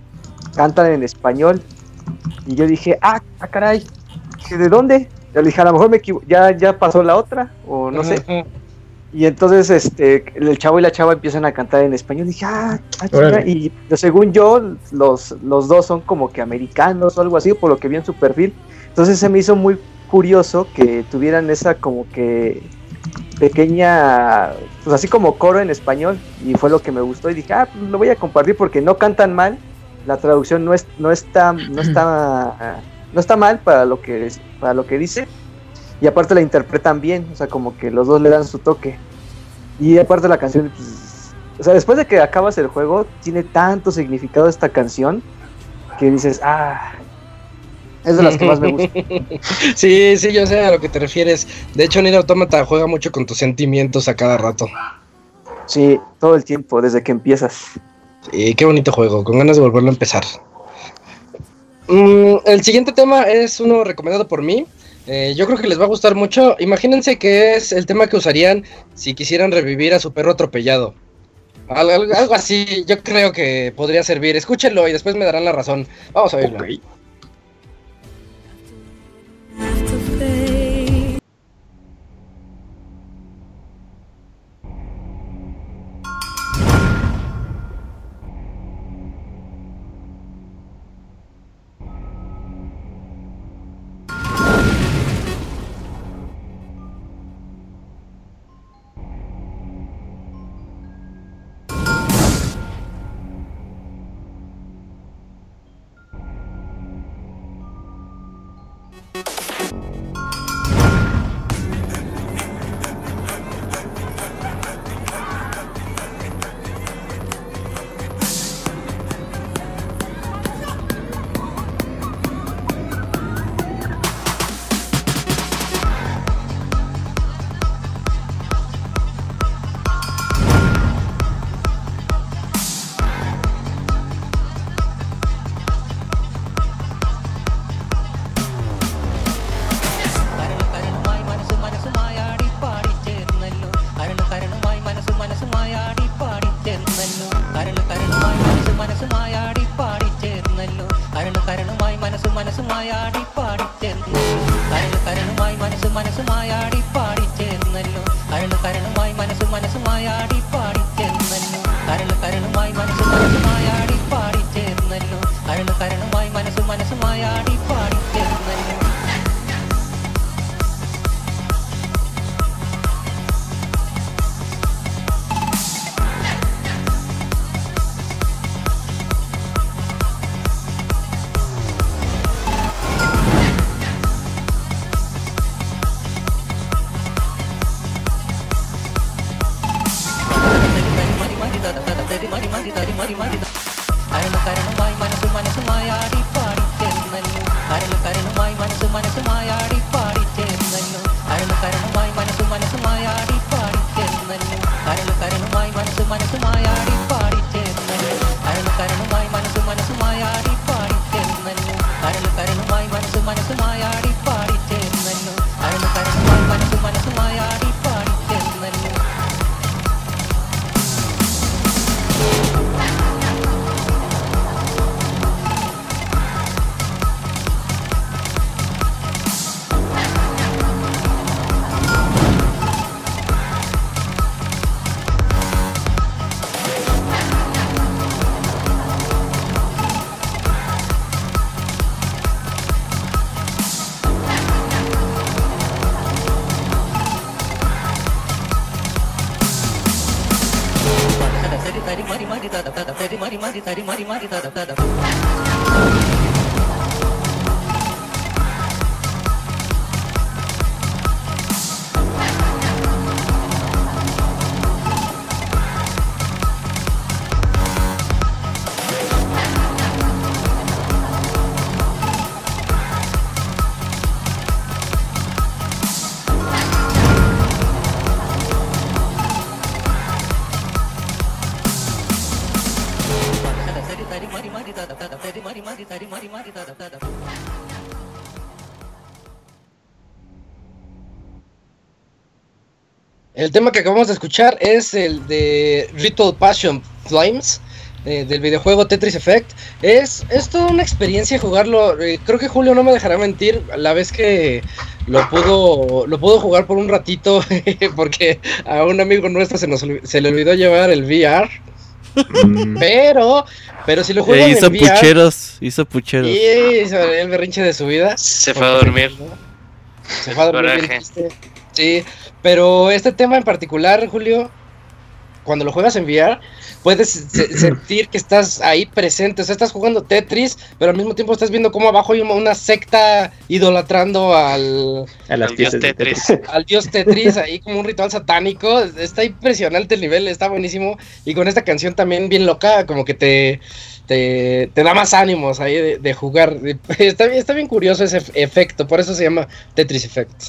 [SPEAKER 4] cantan en español. Y yo dije, ah, ah caray, dije, ¿de dónde? Yo le dije, a lo mejor me ya, ya pasó la otra, o no sé. Y entonces este, el chavo y la chava empiezan a cantar en español. Y dije, ah, ah, chinga".
[SPEAKER 1] Órale.
[SPEAKER 4] Y según yo, los, los dos son como que americanos o algo así, por lo que vi en su perfil. Entonces se me hizo muy curioso que tuvieran esa como que pequeña, pues así como coro en español. Y fue lo que me gustó. Y dije, ah, pues lo voy a compartir porque no cantan mal. La traducción no, es, no está, no está, no está mal para lo que, para lo que dice. Y aparte la interpretan bien, o sea, como que los dos le dan su toque. Y aparte la canción, pues, o sea, después de que acabas el juego, tiene tanto significado esta canción que dices, ah, es de las que más me gusta.
[SPEAKER 1] Sí, sí, yo sé a lo que te refieres. De hecho, Nier Automata juega mucho con tus sentimientos a cada rato.
[SPEAKER 4] Sí, todo el tiempo, desde que empiezas.
[SPEAKER 1] Sí, qué bonito juego, con ganas de volverlo a empezar. Mm, el siguiente tema es uno recomendado por mí. Eh, yo creo que les va a gustar mucho. Imagínense que es el tema que usarían si quisieran revivir a su perro atropellado. Al- al- algo así, yo creo que podría servir. Escúchenlo y después me darán la razón. Vamos a
[SPEAKER 6] to
[SPEAKER 7] சுமையாடிப்பா マリマリタリマリマリタダタ
[SPEAKER 1] ダ tema que acabamos de escuchar es el de Ritual Passion Flames eh, del videojuego Tetris Effect. Es, es toda una experiencia jugarlo. eh, creo que Julio no me dejará mentir. La vez que lo pudo, lo pudo jugar por un ratito porque a un amigo nuestro se, nos, se le olvidó llevar el VR.
[SPEAKER 3] Mm,
[SPEAKER 1] Pero, pero si lo
[SPEAKER 5] Eh,
[SPEAKER 1] juegan
[SPEAKER 5] hizo
[SPEAKER 1] en VR,
[SPEAKER 5] pucheros, hizo pucheros.
[SPEAKER 1] y hizo el berrinche de su vida.
[SPEAKER 2] Se fue a dormir.
[SPEAKER 1] Se fue a dormir bien. Sí, pero este tema en particular, Julio, cuando lo juegas en VR, puedes se- sentir que estás ahí presente. O sea, estás jugando Tetris, pero al mismo tiempo estás viendo cómo abajo hay una, secta idolatrando al,
[SPEAKER 3] a las
[SPEAKER 2] El dios Tetris.
[SPEAKER 3] Tetris.
[SPEAKER 1] al dios Tetris, ahí como un ritual satánico. Está impresionante el nivel, está buenísimo. Y con esta canción también bien loca, como que te, te, te da más ánimos ahí de, de jugar. Está, bien- está bien curioso ese ef- efecto, por eso se llama Tetris Effect.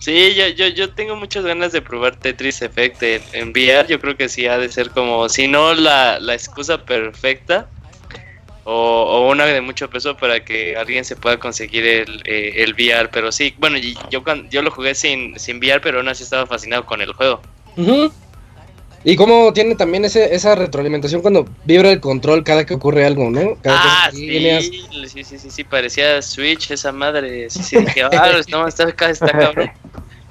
[SPEAKER 2] Sí, yo, yo, yo tengo muchas ganas de probar Tetris Effect en, VR. Yo creo que sí ha de ser como, si no la, la excusa perfecta o, o una de mucho peso para que alguien se pueda conseguir el, eh, el VR. Pero sí, bueno, yo, yo lo jugué sin, sin VR, pero aún así estaba fascinado con el juego.
[SPEAKER 1] Y cómo tiene también ese, esa retroalimentación cuando vibra el control cada que ocurre algo, ¿no? Cada
[SPEAKER 2] Ah, sí,
[SPEAKER 1] líneas-
[SPEAKER 2] sí, sí, sí, sí, parecía Switch esa madre. Sí, sí, dije, ah, no, está, acá, está cabrón.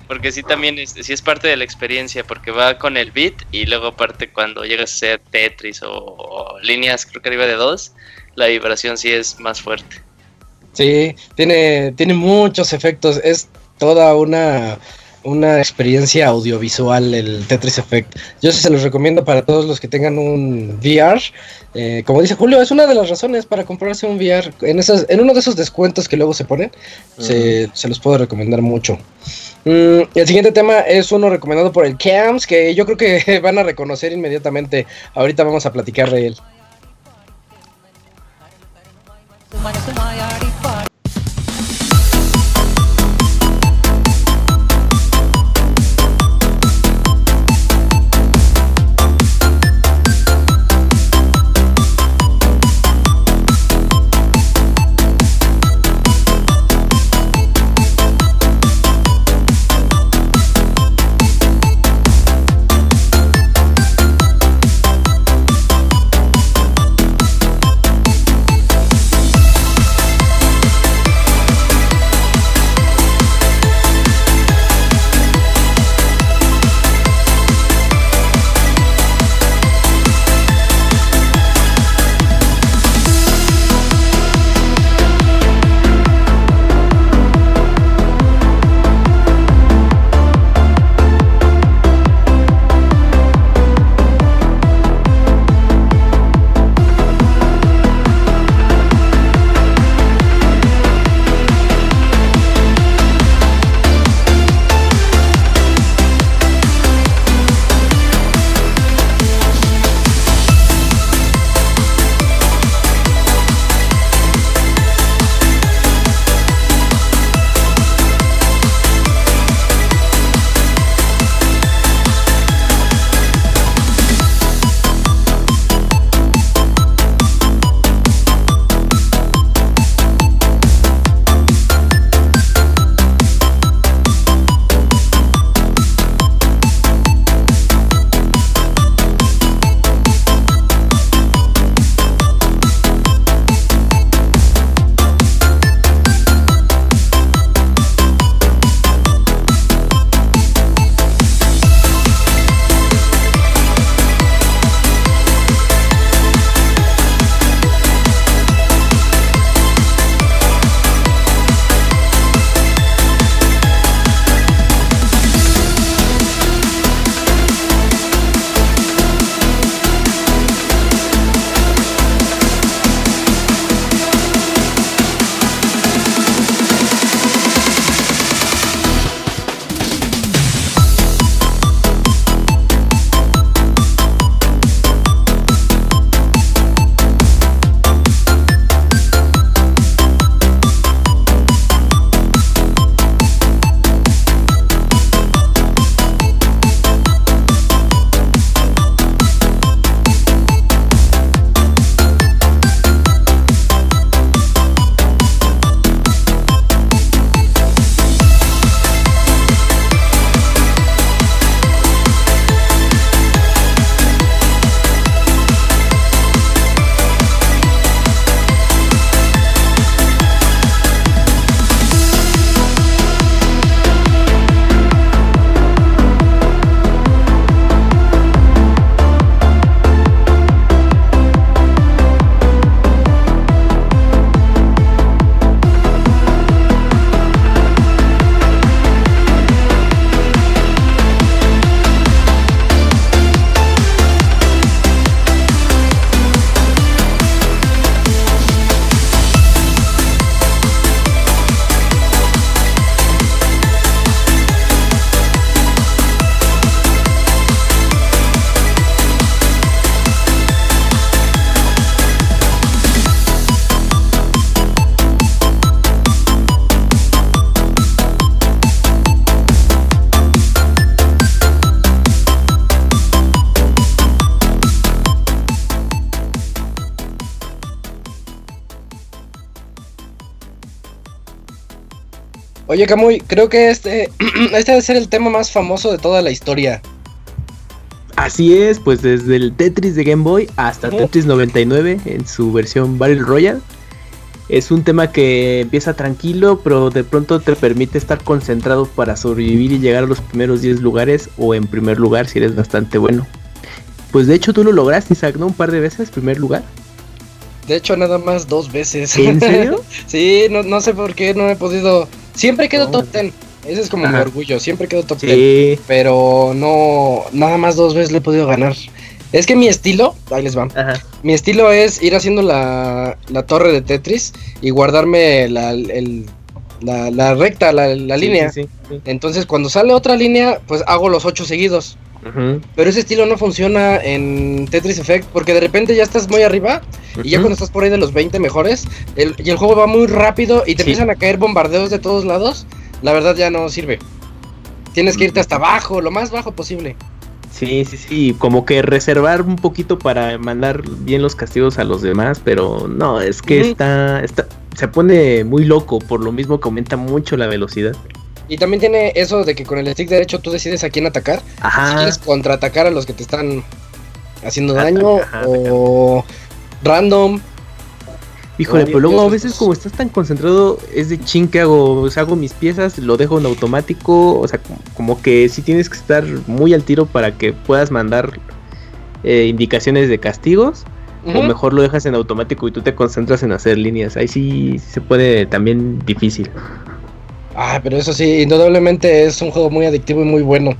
[SPEAKER 2] Porque sí también es, sí es parte de la experiencia, porque va con el beat y luego aparte cuando llegas a ser Tetris o, o líneas, creo que arriba de dos, la vibración sí es más fuerte.
[SPEAKER 1] Sí, tiene, tiene muchos efectos. Es toda una, una experiencia audiovisual el Tetris Effect. Yo sí se los recomiendo para todos los que tengan un VR. Eh, como dice Julio, es una de las razones para comprarse un VR. En, esas, en uno de esos descuentos que luego se ponen, se, se los puedo recomendar mucho. Mm, el siguiente tema es uno recomendado por el CAMS, que yo creo que van a reconocer inmediatamente. Ahorita vamos a platicar de él. Oye, Camuy, creo que este, este debe ser el tema más famoso de toda la historia.
[SPEAKER 3] Así es, pues desde el Tetris de Game Boy hasta. Tetris 99 en su versión Battle Royale. Es un tema que empieza tranquilo, pero de pronto te permite estar concentrado para sobrevivir y llegar a los primeros 10 lugares o en primer lugar si eres bastante bueno. Pues de hecho tú lo lograste, Isaac, ¿no? Un par de veces, primer lugar.
[SPEAKER 1] De hecho, nada más dos veces.
[SPEAKER 3] ¿En serio?
[SPEAKER 1] sí, no, no sé por qué no he podido. Siempre quedo
[SPEAKER 3] Oh.
[SPEAKER 1] top 10. Ese es como mi orgullo. Siempre quedo top 10.
[SPEAKER 3] Sí.
[SPEAKER 1] Pero no, nada más dos veces le he podido ganar. Es que mi estilo, ahí les va.
[SPEAKER 3] Ajá.
[SPEAKER 1] Mi estilo es ir haciendo la, la torre de Tetris y guardarme la, el- la, la recta, la, la
[SPEAKER 3] Sí,
[SPEAKER 1] línea.
[SPEAKER 3] sí, sí.
[SPEAKER 1] Entonces, cuando sale otra línea, pues hago los ocho seguidos. Pero ese estilo no funciona en Tetris Effect porque de repente ya estás muy arriba y ya cuando estás por ahí de los 20 mejores el- y el juego va muy rápido y te
[SPEAKER 3] Sí.
[SPEAKER 1] empiezan a caer bombardeos de todos lados, la verdad ya no sirve. Tienes que irte hasta abajo, lo más bajo posible.
[SPEAKER 3] Sí, sí, sí, como que reservar un poquito para mandar bien los castigos a los demás, pero no, es que está, está, se pone muy loco, por lo mismo que aumenta mucho la velocidad.
[SPEAKER 1] Y también tiene eso de que con el stick derecho tú decides a quién atacar. Si
[SPEAKER 3] Ajá,
[SPEAKER 1] quieres contraatacar a los que te están haciendo
[SPEAKER 3] Ataca,
[SPEAKER 1] daño
[SPEAKER 3] ajá,
[SPEAKER 1] o random.
[SPEAKER 3] híjole, pero luego a veces
[SPEAKER 1] pues-
[SPEAKER 3] como estás tan concentrado, es de chin que hago, o sea, hago mis piezas, lo dejo en automático, o sea, como, como que sí tienes que estar muy al tiro para que puedas mandar eh, indicaciones de castigos. O mejor lo dejas en automático y tú te concentras en hacer líneas. Ahí sí se puede también difícil.
[SPEAKER 1] Ah, pero eso sí, indudablemente es un juego muy adictivo y muy bueno.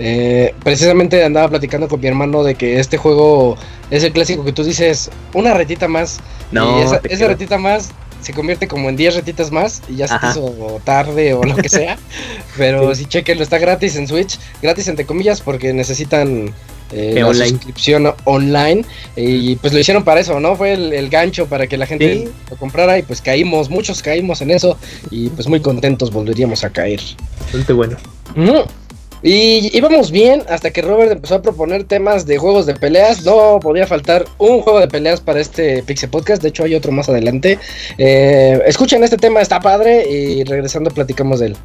[SPEAKER 1] Eh, precisamente andaba platicando con mi hermano de que este juego es el clásico que tú dices, una retita más.
[SPEAKER 3] No,
[SPEAKER 1] y esa, retita más se convierte como en 10 retitas más y ya se
[SPEAKER 3] Ajá.
[SPEAKER 1] hizo tarde o lo que sea. Pero si chequenlo, está gratis en Switch, gratis entre comillas porque necesitan eh, la
[SPEAKER 3] online.
[SPEAKER 1] suscripción online y pues lo hicieron para eso, ¿no? Fue el, el gancho para que la gente
[SPEAKER 3] Sí.
[SPEAKER 1] lo comprara y pues caímos, muchos caímos en eso y pues muy contentos volveríamos a caer.
[SPEAKER 3] Bastante bueno.
[SPEAKER 1] Y íbamos bien hasta que Robert empezó a proponer temas de juegos de peleas. No podía faltar un juego de peleas para este Pixel Podcast. De hecho, hay otro más adelante. Eh, escuchen este tema, está padre. Y regresando, platicamos de él.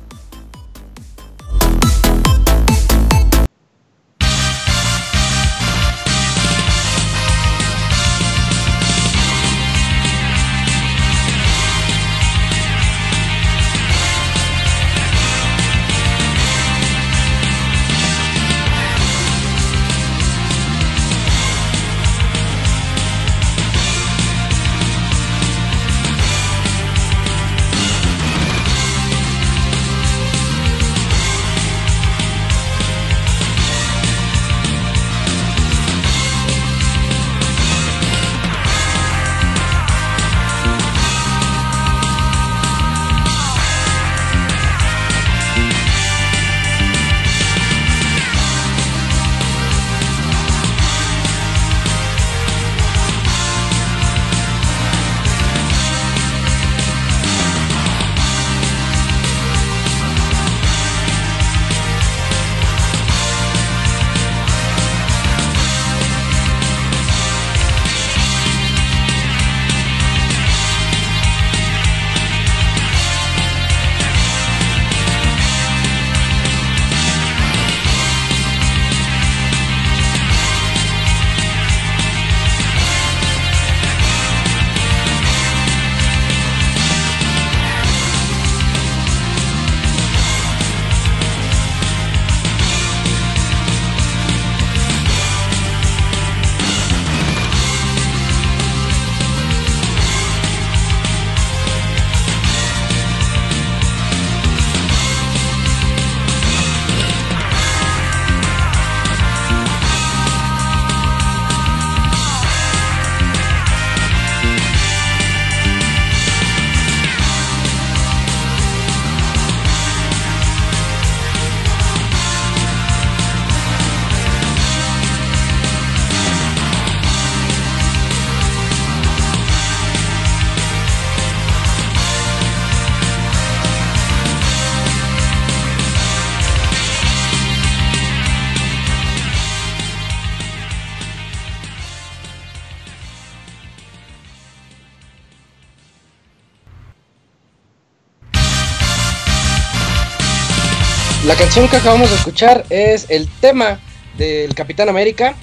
[SPEAKER 1] La canción que acabamos de escuchar es el tema del Capitán América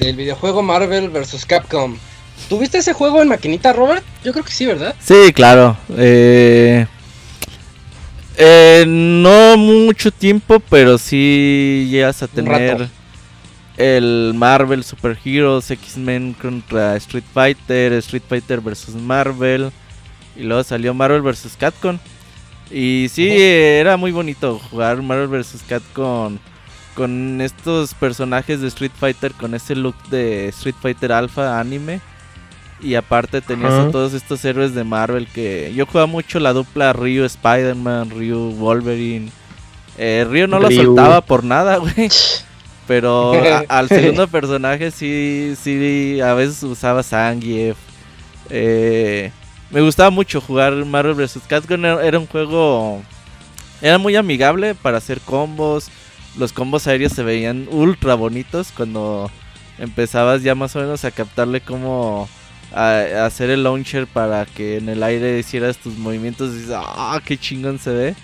[SPEAKER 1] del videojuego Marvel vs. Capcom. ¿Tuviste ese juego en maquinita, Robert? Yo creo que sí, ¿verdad?
[SPEAKER 5] Sí, claro. Eh, eh, no mucho tiempo, pero sí llegas a tener el Marvel Super Heroes, X-Men contra Street Fighter, Street Fighter vs. Marvel. Y luego salió Marvel vs. Capcom. Y sí, era muy bonito jugar Marvel vs. Capcom con estos personajes de Street Fighter, con ese look de Street Fighter Alpha anime. Y aparte tenías a todos estos héroes de Marvel que yo jugaba mucho la dupla Ryu Spider-Man, Ryu Wolverine. Eh, Ryu no lo soltaba por nada, güey. Pero a- al segundo personaje sí, sí, a veces usaba Zangief. Eh, me gustaba mucho jugar Marvel vs. Capcom. Era un juego, era muy amigable para hacer combos. Los combos aéreos se veían ultra bonitos cuando empezabas ya más o menos a captarle cómo a, hacer el launcher para que en el aire hicieras tus movimientos y dices, ah, qué chingón se ve.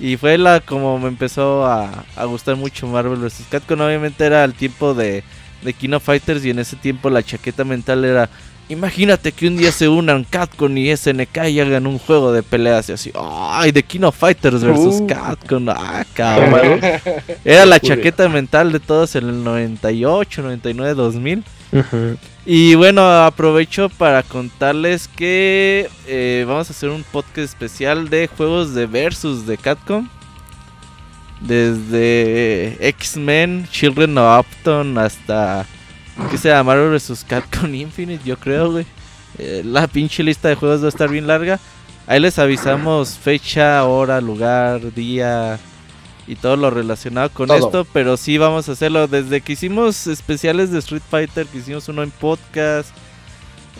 [SPEAKER 5] Y fue la como me empezó a, gustar mucho Marvel vs. Capcom. Obviamente era el tiempo de, de King of Fighters y en ese tiempo la chaqueta mental era, imagínate que un día se unan Capcom y SNK y hagan un juego de peleas y así, ay, de King of Fighters versus
[SPEAKER 3] Uh.
[SPEAKER 5] Capcom, ah, cabrón. Era la chaqueta mental de todos en el 98, 99, 2000.
[SPEAKER 3] Ujú.
[SPEAKER 5] Y bueno, aprovecho para contarles que eh, vamos a hacer un podcast especial de juegos de versus de Capcom. Desde X-Men, Children of Upton hasta... ¿Qué se llama? Marvel vs. Capcom Infinite, yo creo, güey. Eh, la pinche lista de juegos va a estar bien larga. Ahí les avisamos fecha, hora, lugar, día y todo lo relacionado con
[SPEAKER 1] Todo.
[SPEAKER 5] esto. Pero sí vamos a hacerlo. Desde que hicimos especiales de Street Fighter, que hicimos uno en podcast,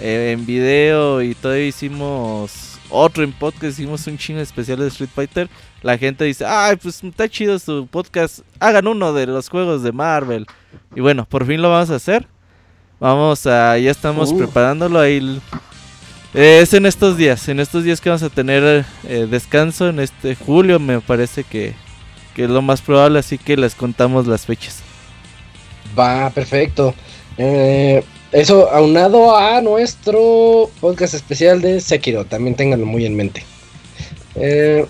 [SPEAKER 5] eh, en video y todavía hicimos otro en podcast, hicimos un chingo de especiales de Street Fighter. La gente dice, ay, pues está chido su podcast, hagan uno de los juegos de Marvel. Y bueno, por fin lo vamos a hacer. Vamos a, ya estamos
[SPEAKER 1] Uh.
[SPEAKER 5] preparándolo ahí. eh, es en estos días, en estos días que vamos a tener eh, descanso, en este julio me parece que, que es lo más probable, así que les contamos las fechas.
[SPEAKER 1] Va, perfecto. Eh, eso aunado a nuestro podcast especial de Sekiro, también ténganlo muy en mente. Eh,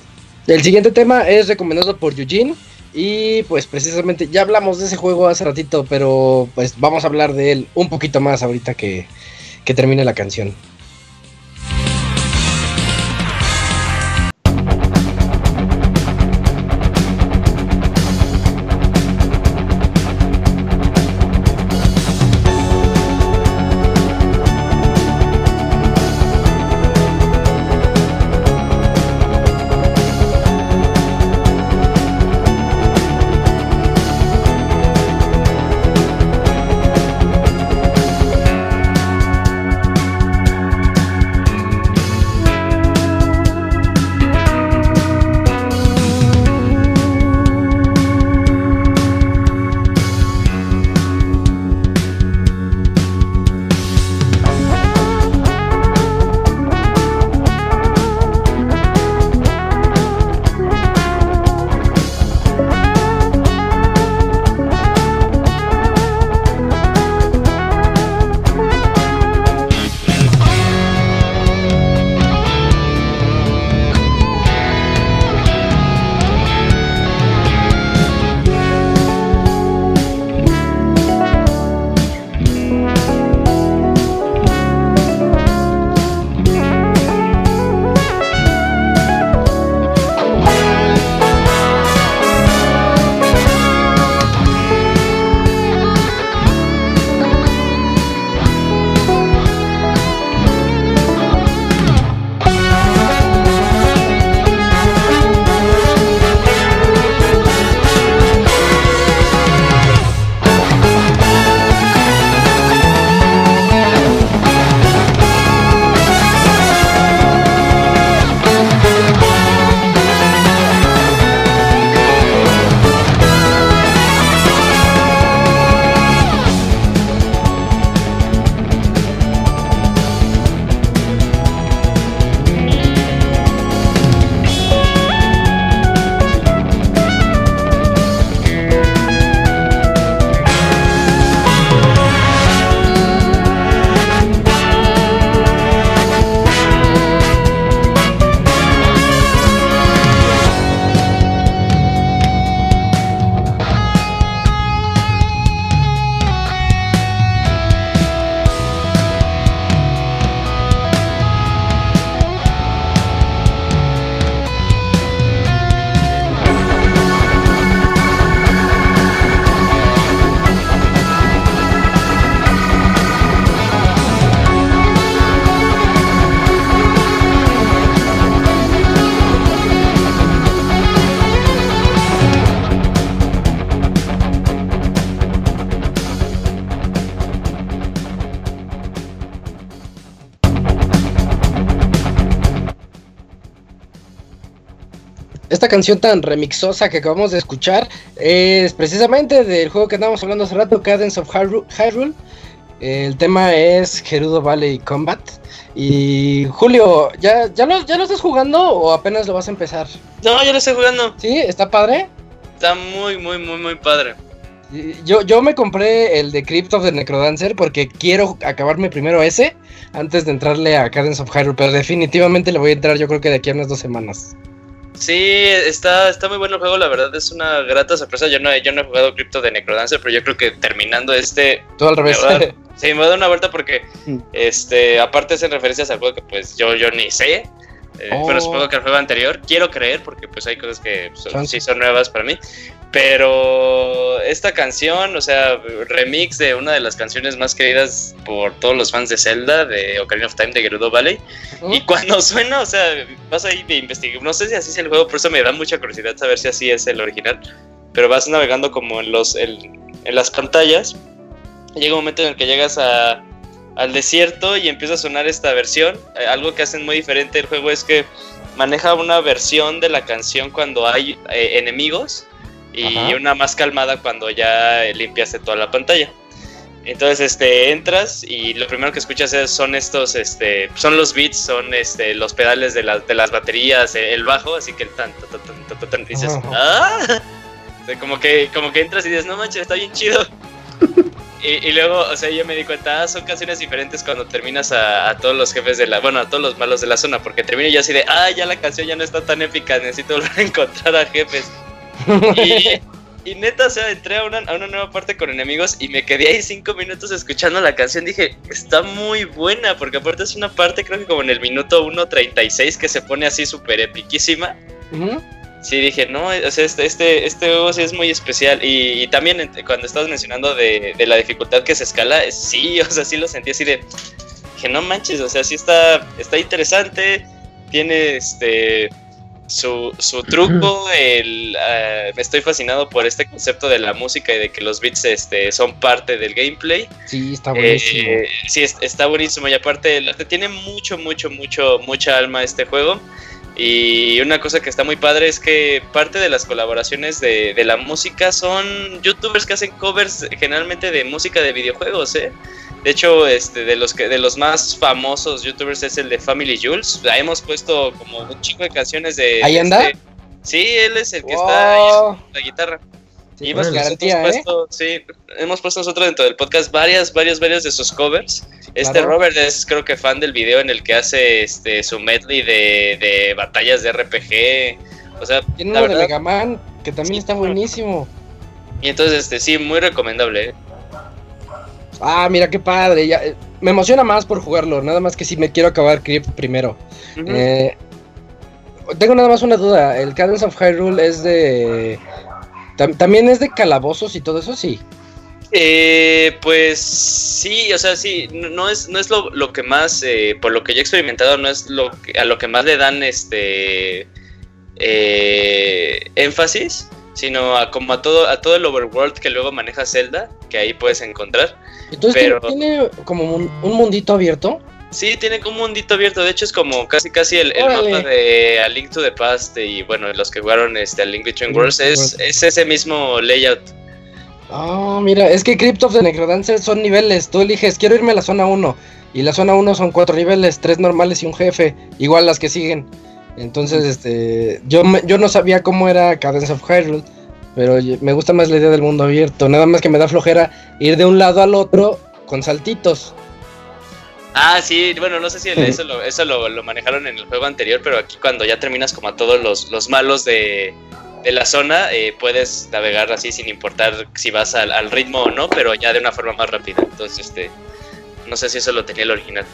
[SPEAKER 1] el siguiente tema es recomendado por Eugene y pues precisamente ya hablamos de ese juego hace ratito, pero pues vamos a hablar de él un poquito más ahorita que, que termine la canción. Esta canción tan remixosa que acabamos de escuchar es precisamente del juego que andábamos hablando hace rato, Cadence of Hyru- Hyrule. El tema es Gerudo Valley Combat. Y Julio, ¿ya, ya, lo, ¿ya lo estás jugando o apenas lo vas a empezar?
[SPEAKER 2] No, yo lo estoy jugando.
[SPEAKER 1] ¿Sí? ¿Está padre?
[SPEAKER 2] Está muy, muy, muy, muy padre.
[SPEAKER 1] Yo, yo me compré el de Crypt of the Necrodancer porque quiero acabarme primero ese antes de entrarle a Cadence of Hyrule, pero definitivamente le voy a entrar yo creo que de aquí a unas dos semanas.
[SPEAKER 2] Sí, está, está muy bueno el juego, la verdad es una grata sorpresa. Yo no, he- yo no he jugado Crypto de Necrodancer, pero yo creo que terminando este,
[SPEAKER 1] Todo al revés.
[SPEAKER 2] Me dar- sí, me voy a dar una vuelta porque, este, aparte hacen referencias al juego que pues yo, yo ni sé. Eh,
[SPEAKER 1] Oh.
[SPEAKER 2] Pero supongo que el juego anterior, quiero creer, porque pues hay cosas que son-
[SPEAKER 1] Son-
[SPEAKER 2] sí son nuevas para mí. Pero esta canción, o sea, remix de una de las canciones más queridas por todos los fans de Zelda, de Ocarina of Time de Gerudo Valley. Y cuando suena, o sea, vas ahí de investigar. No sé si así es el juego, por eso me da mucha curiosidad saber si así es el original. Pero vas navegando como en los en, en las pantallas. llega un momento en el que llegas a, al desierto y empieza a sonar esta versión. Eh, algo que hacen muy diferente el juego es que maneja una versión de la canción cuando hay eh, enemigos y
[SPEAKER 1] Ajá.
[SPEAKER 2] una más calmada cuando ya eh, limpiaste toda la pantalla. Entonces, este, entras y lo primero que escuchas es- son estos, este, son los beats, son este, los pedales de, las de las baterías, el bajo, así que el tan, tan, tan, tan, tan, tan, dices. ¡ah! O sea, como que, como que entras y dices, no manches, está bien chido. Y, y luego, o sea, yo me di cuenta, ah, son canciones diferentes cuando terminas a, a todos los jefes de la, bueno, a todos los malos de la zona, porque termino yo así de, ah, ya la canción ya no está tan épica, necesito volver a encontrar a jefes. Y, y neta, o sea, entré a una, a una nueva parte con enemigos y me quedé ahí cinco minutos escuchando la canción. Dije, está muy buena, porque aparte es una parte, creo que como en el minuto 1.36 que se pone así súper epiquísima. Sí, dije, no, o sea, este, este, este juego sí es muy especial. Y, y también cuando estabas mencionando de, de la dificultad que se escala, eh, sí, o sea, sí lo sentí así de, dije, no manches, o sea, sí está, está interesante, tiene este su, su truco, el, eh, estoy fascinado por este concepto de la música y de que los beats este, son parte del gameplay.
[SPEAKER 1] Sí, está buenísimo.
[SPEAKER 2] Eh, sí, es- está buenísimo. Y aparte, tiene mucho, mucho, mucho, mucha alma este juego. Y una cosa que está muy padre es que parte de las colaboraciones de, de la música son youtubers que hacen covers generalmente de música de videojuegos, ¿eh? De hecho, este, de los que, de los más famosos youtubers es el de Family Jules. La hemos puesto como un chico de canciones de.
[SPEAKER 1] ¿Ahí anda?
[SPEAKER 2] este- sí, él es el que está ahí en la guitarra.
[SPEAKER 1] Sí,
[SPEAKER 2] Y hemos
[SPEAKER 1] ¿eh?
[SPEAKER 2] puesto, sí, hemos puesto nosotros dentro del podcast varias, varias, varias de sus covers. Este
[SPEAKER 1] claro.
[SPEAKER 2] Robert es creo que fan del video en el que hace este su medley de, de batallas de RPG. O sea,
[SPEAKER 1] Tiene uno de
[SPEAKER 2] verdad,
[SPEAKER 1] Mega Man que también
[SPEAKER 2] Sí,
[SPEAKER 1] está buenísimo.
[SPEAKER 2] y entonces este sí, muy recomendable. ¿eh?
[SPEAKER 1] Ah, mira qué padre. Ya, eh, me emociona más por jugarlo. Nada más que si me quiero acabar Crypt primero. Tengo nada más una duda. ¿El Cadence of Hyrule es de. ¿También es de calabozos y todo eso? Sí.
[SPEAKER 2] Eh, pues sí, o sea, sí, no, es, no es lo, lo que más, eh, por lo que yo he experimentado, no es lo que, a lo que más le dan este eh, énfasis, sino a como a todo, a todo el overworld que luego maneja Zelda, que ahí puedes encontrar.
[SPEAKER 1] Entonces
[SPEAKER 2] Pero-
[SPEAKER 1] tiene como un, un mundito abierto.
[SPEAKER 2] Sí, tiene como un mundito abierto, de hecho es como casi casi el, mapa de A Link to the Past y bueno, los que jugaron este A Link Between Worlds es, es ese mismo layout.
[SPEAKER 1] Ah, mira, es que Crypt of the Necrodancer son niveles. Tú eliges, quiero irme a la zona 1. Y la zona 1 son cuatro niveles, tres normales y un jefe. Igual las que siguen. Entonces, este. Yo, me- yo no sabía cómo era Cadence of Hyrule. Pero me gusta más la idea del mundo abierto. Nada más que me da flojera ir de un lado al otro con saltitos.
[SPEAKER 2] Ah, sí, bueno, no sé si el- eso, lo, eso lo, lo manejaron en el juego anterior, pero aquí cuando ya terminas como a todos los, los malos de, de la zona, eh, puedes navegar así sin importar si vas al, al ritmo o no, pero ya de una forma más rápida. Entonces, este, no sé si eso lo tenía el original.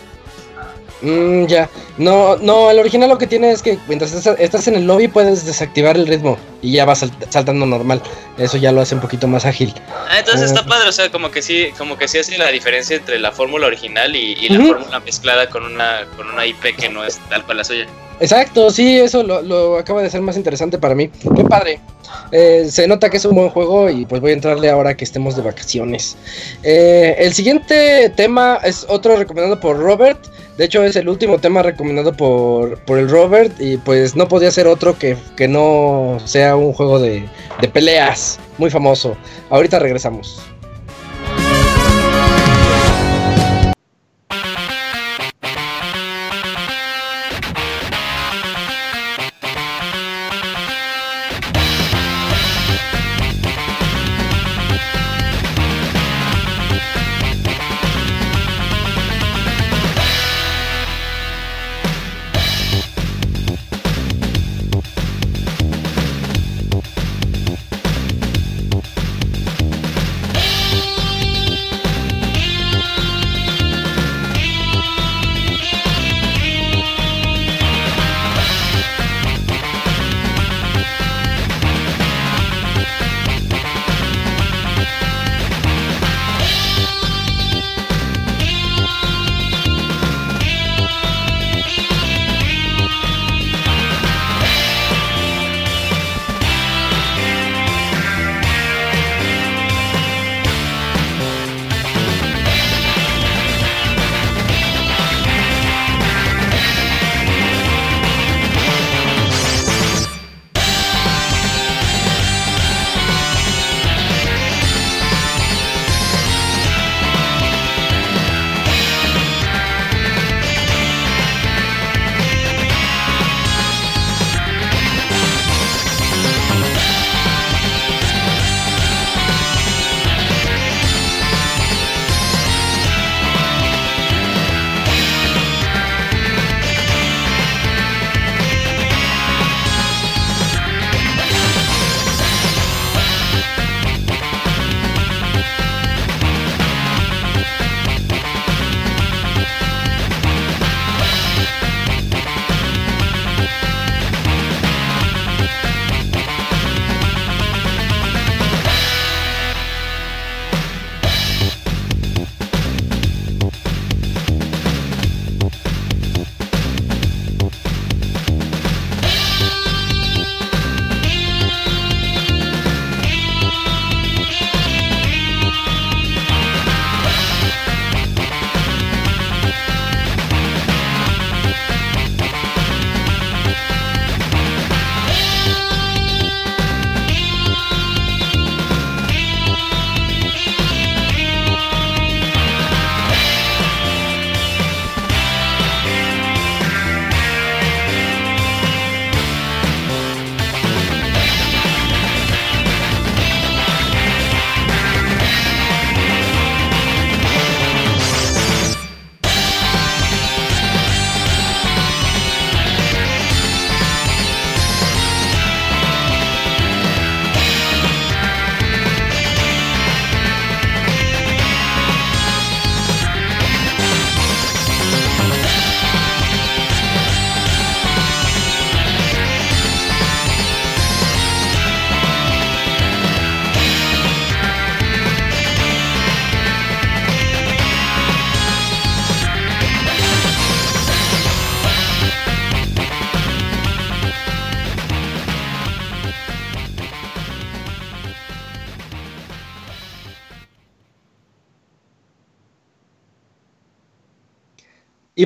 [SPEAKER 1] Mm, ya. No, no, el original lo que tiene es que mientras estás, estás en el lobby puedes desactivar el ritmo. Y ya salt- saltando normal. Eso ya lo hace un poquito más ágil.
[SPEAKER 2] Ah, entonces está padre, o sea, como que sí, como que sí hace la diferencia entre la fórmula original y, y la fórmula mezclada con una, con una IP que no es tal cual la suya.
[SPEAKER 1] Exacto, sí, eso lo, lo acaba de ser más interesante para mí. Qué padre. Eh, se nota que es un buen juego y pues voy a entrarle ahora que estemos de vacaciones. Eh, el siguiente tema es otro recomendado por Robert. De hecho, es el último tema recomendado por, por el Robert y pues no podía ser otro que, que no sea un juego de, de peleas muy famoso. Ahorita regresamos.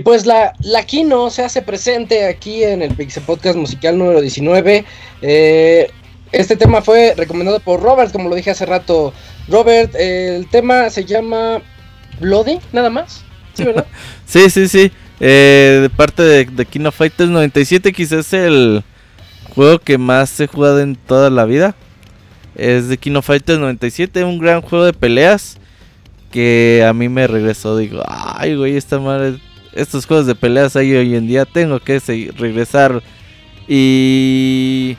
[SPEAKER 1] Pues la, la Kino se hace presente aquí en el Pixel Podcast musical número 19. Eh, este tema fue recomendado por Robert, como lo dije hace rato. Robert, el tema se llama Bloody, nada más. ¿Sí, verdad?
[SPEAKER 5] sí, sí, sí. Eh, de parte de, de Kino Fighters 97, quizás el juego que más he jugado en toda la vida. Es de Kino Fighters 97, un gran juego de peleas que a mí me regresó. Digo, ay, güey, esta madre estos juegos de peleas hay hoy en día, tengo que seguir, regresar. Y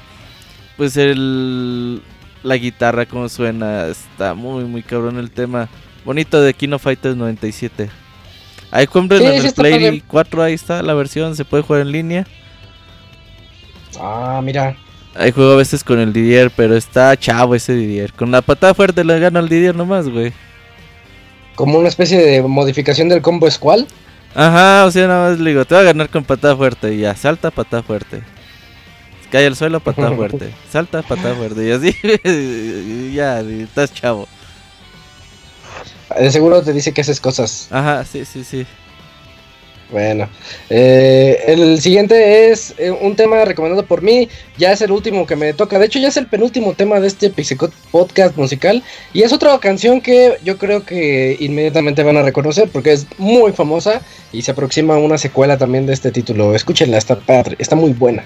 [SPEAKER 5] pues el la guitarra como suena, está muy muy cabrón el tema. Bonito de Kino Fighters 97. Ahí compren
[SPEAKER 1] Sí,
[SPEAKER 5] en
[SPEAKER 1] sí
[SPEAKER 5] el Play
[SPEAKER 1] padre.
[SPEAKER 5] 4, ahí está la versión, se puede jugar en línea.
[SPEAKER 1] Ah, mira.
[SPEAKER 5] Ahí juego a veces con el Didier, pero está chavo ese Didier. Con la patada fuerte le gano al Didier nomás, güey.
[SPEAKER 1] Como una especie de modificación del combo Squall.
[SPEAKER 5] Ajá, o sea, nada más le digo, te voy a ganar con patada fuerte. Y ya, salta, patada fuerte. Cae al suelo, patada fuerte. Salta, patada fuerte. Y así, y ya, y estás chavo.
[SPEAKER 1] De seguro te dice que haces cosas.
[SPEAKER 5] Ajá, sí, sí, sí.
[SPEAKER 1] Bueno, eh, el siguiente es eh, un tema recomendado por mí. Ya es el último que me toca. De hecho, ya es el penúltimo tema de este Pixicot podcast musical. Y es otra canción que yo creo que inmediatamente van a reconocer porque es muy famosa y se aproxima una secuela también de este título. Escúchenla, está padre, está muy buena.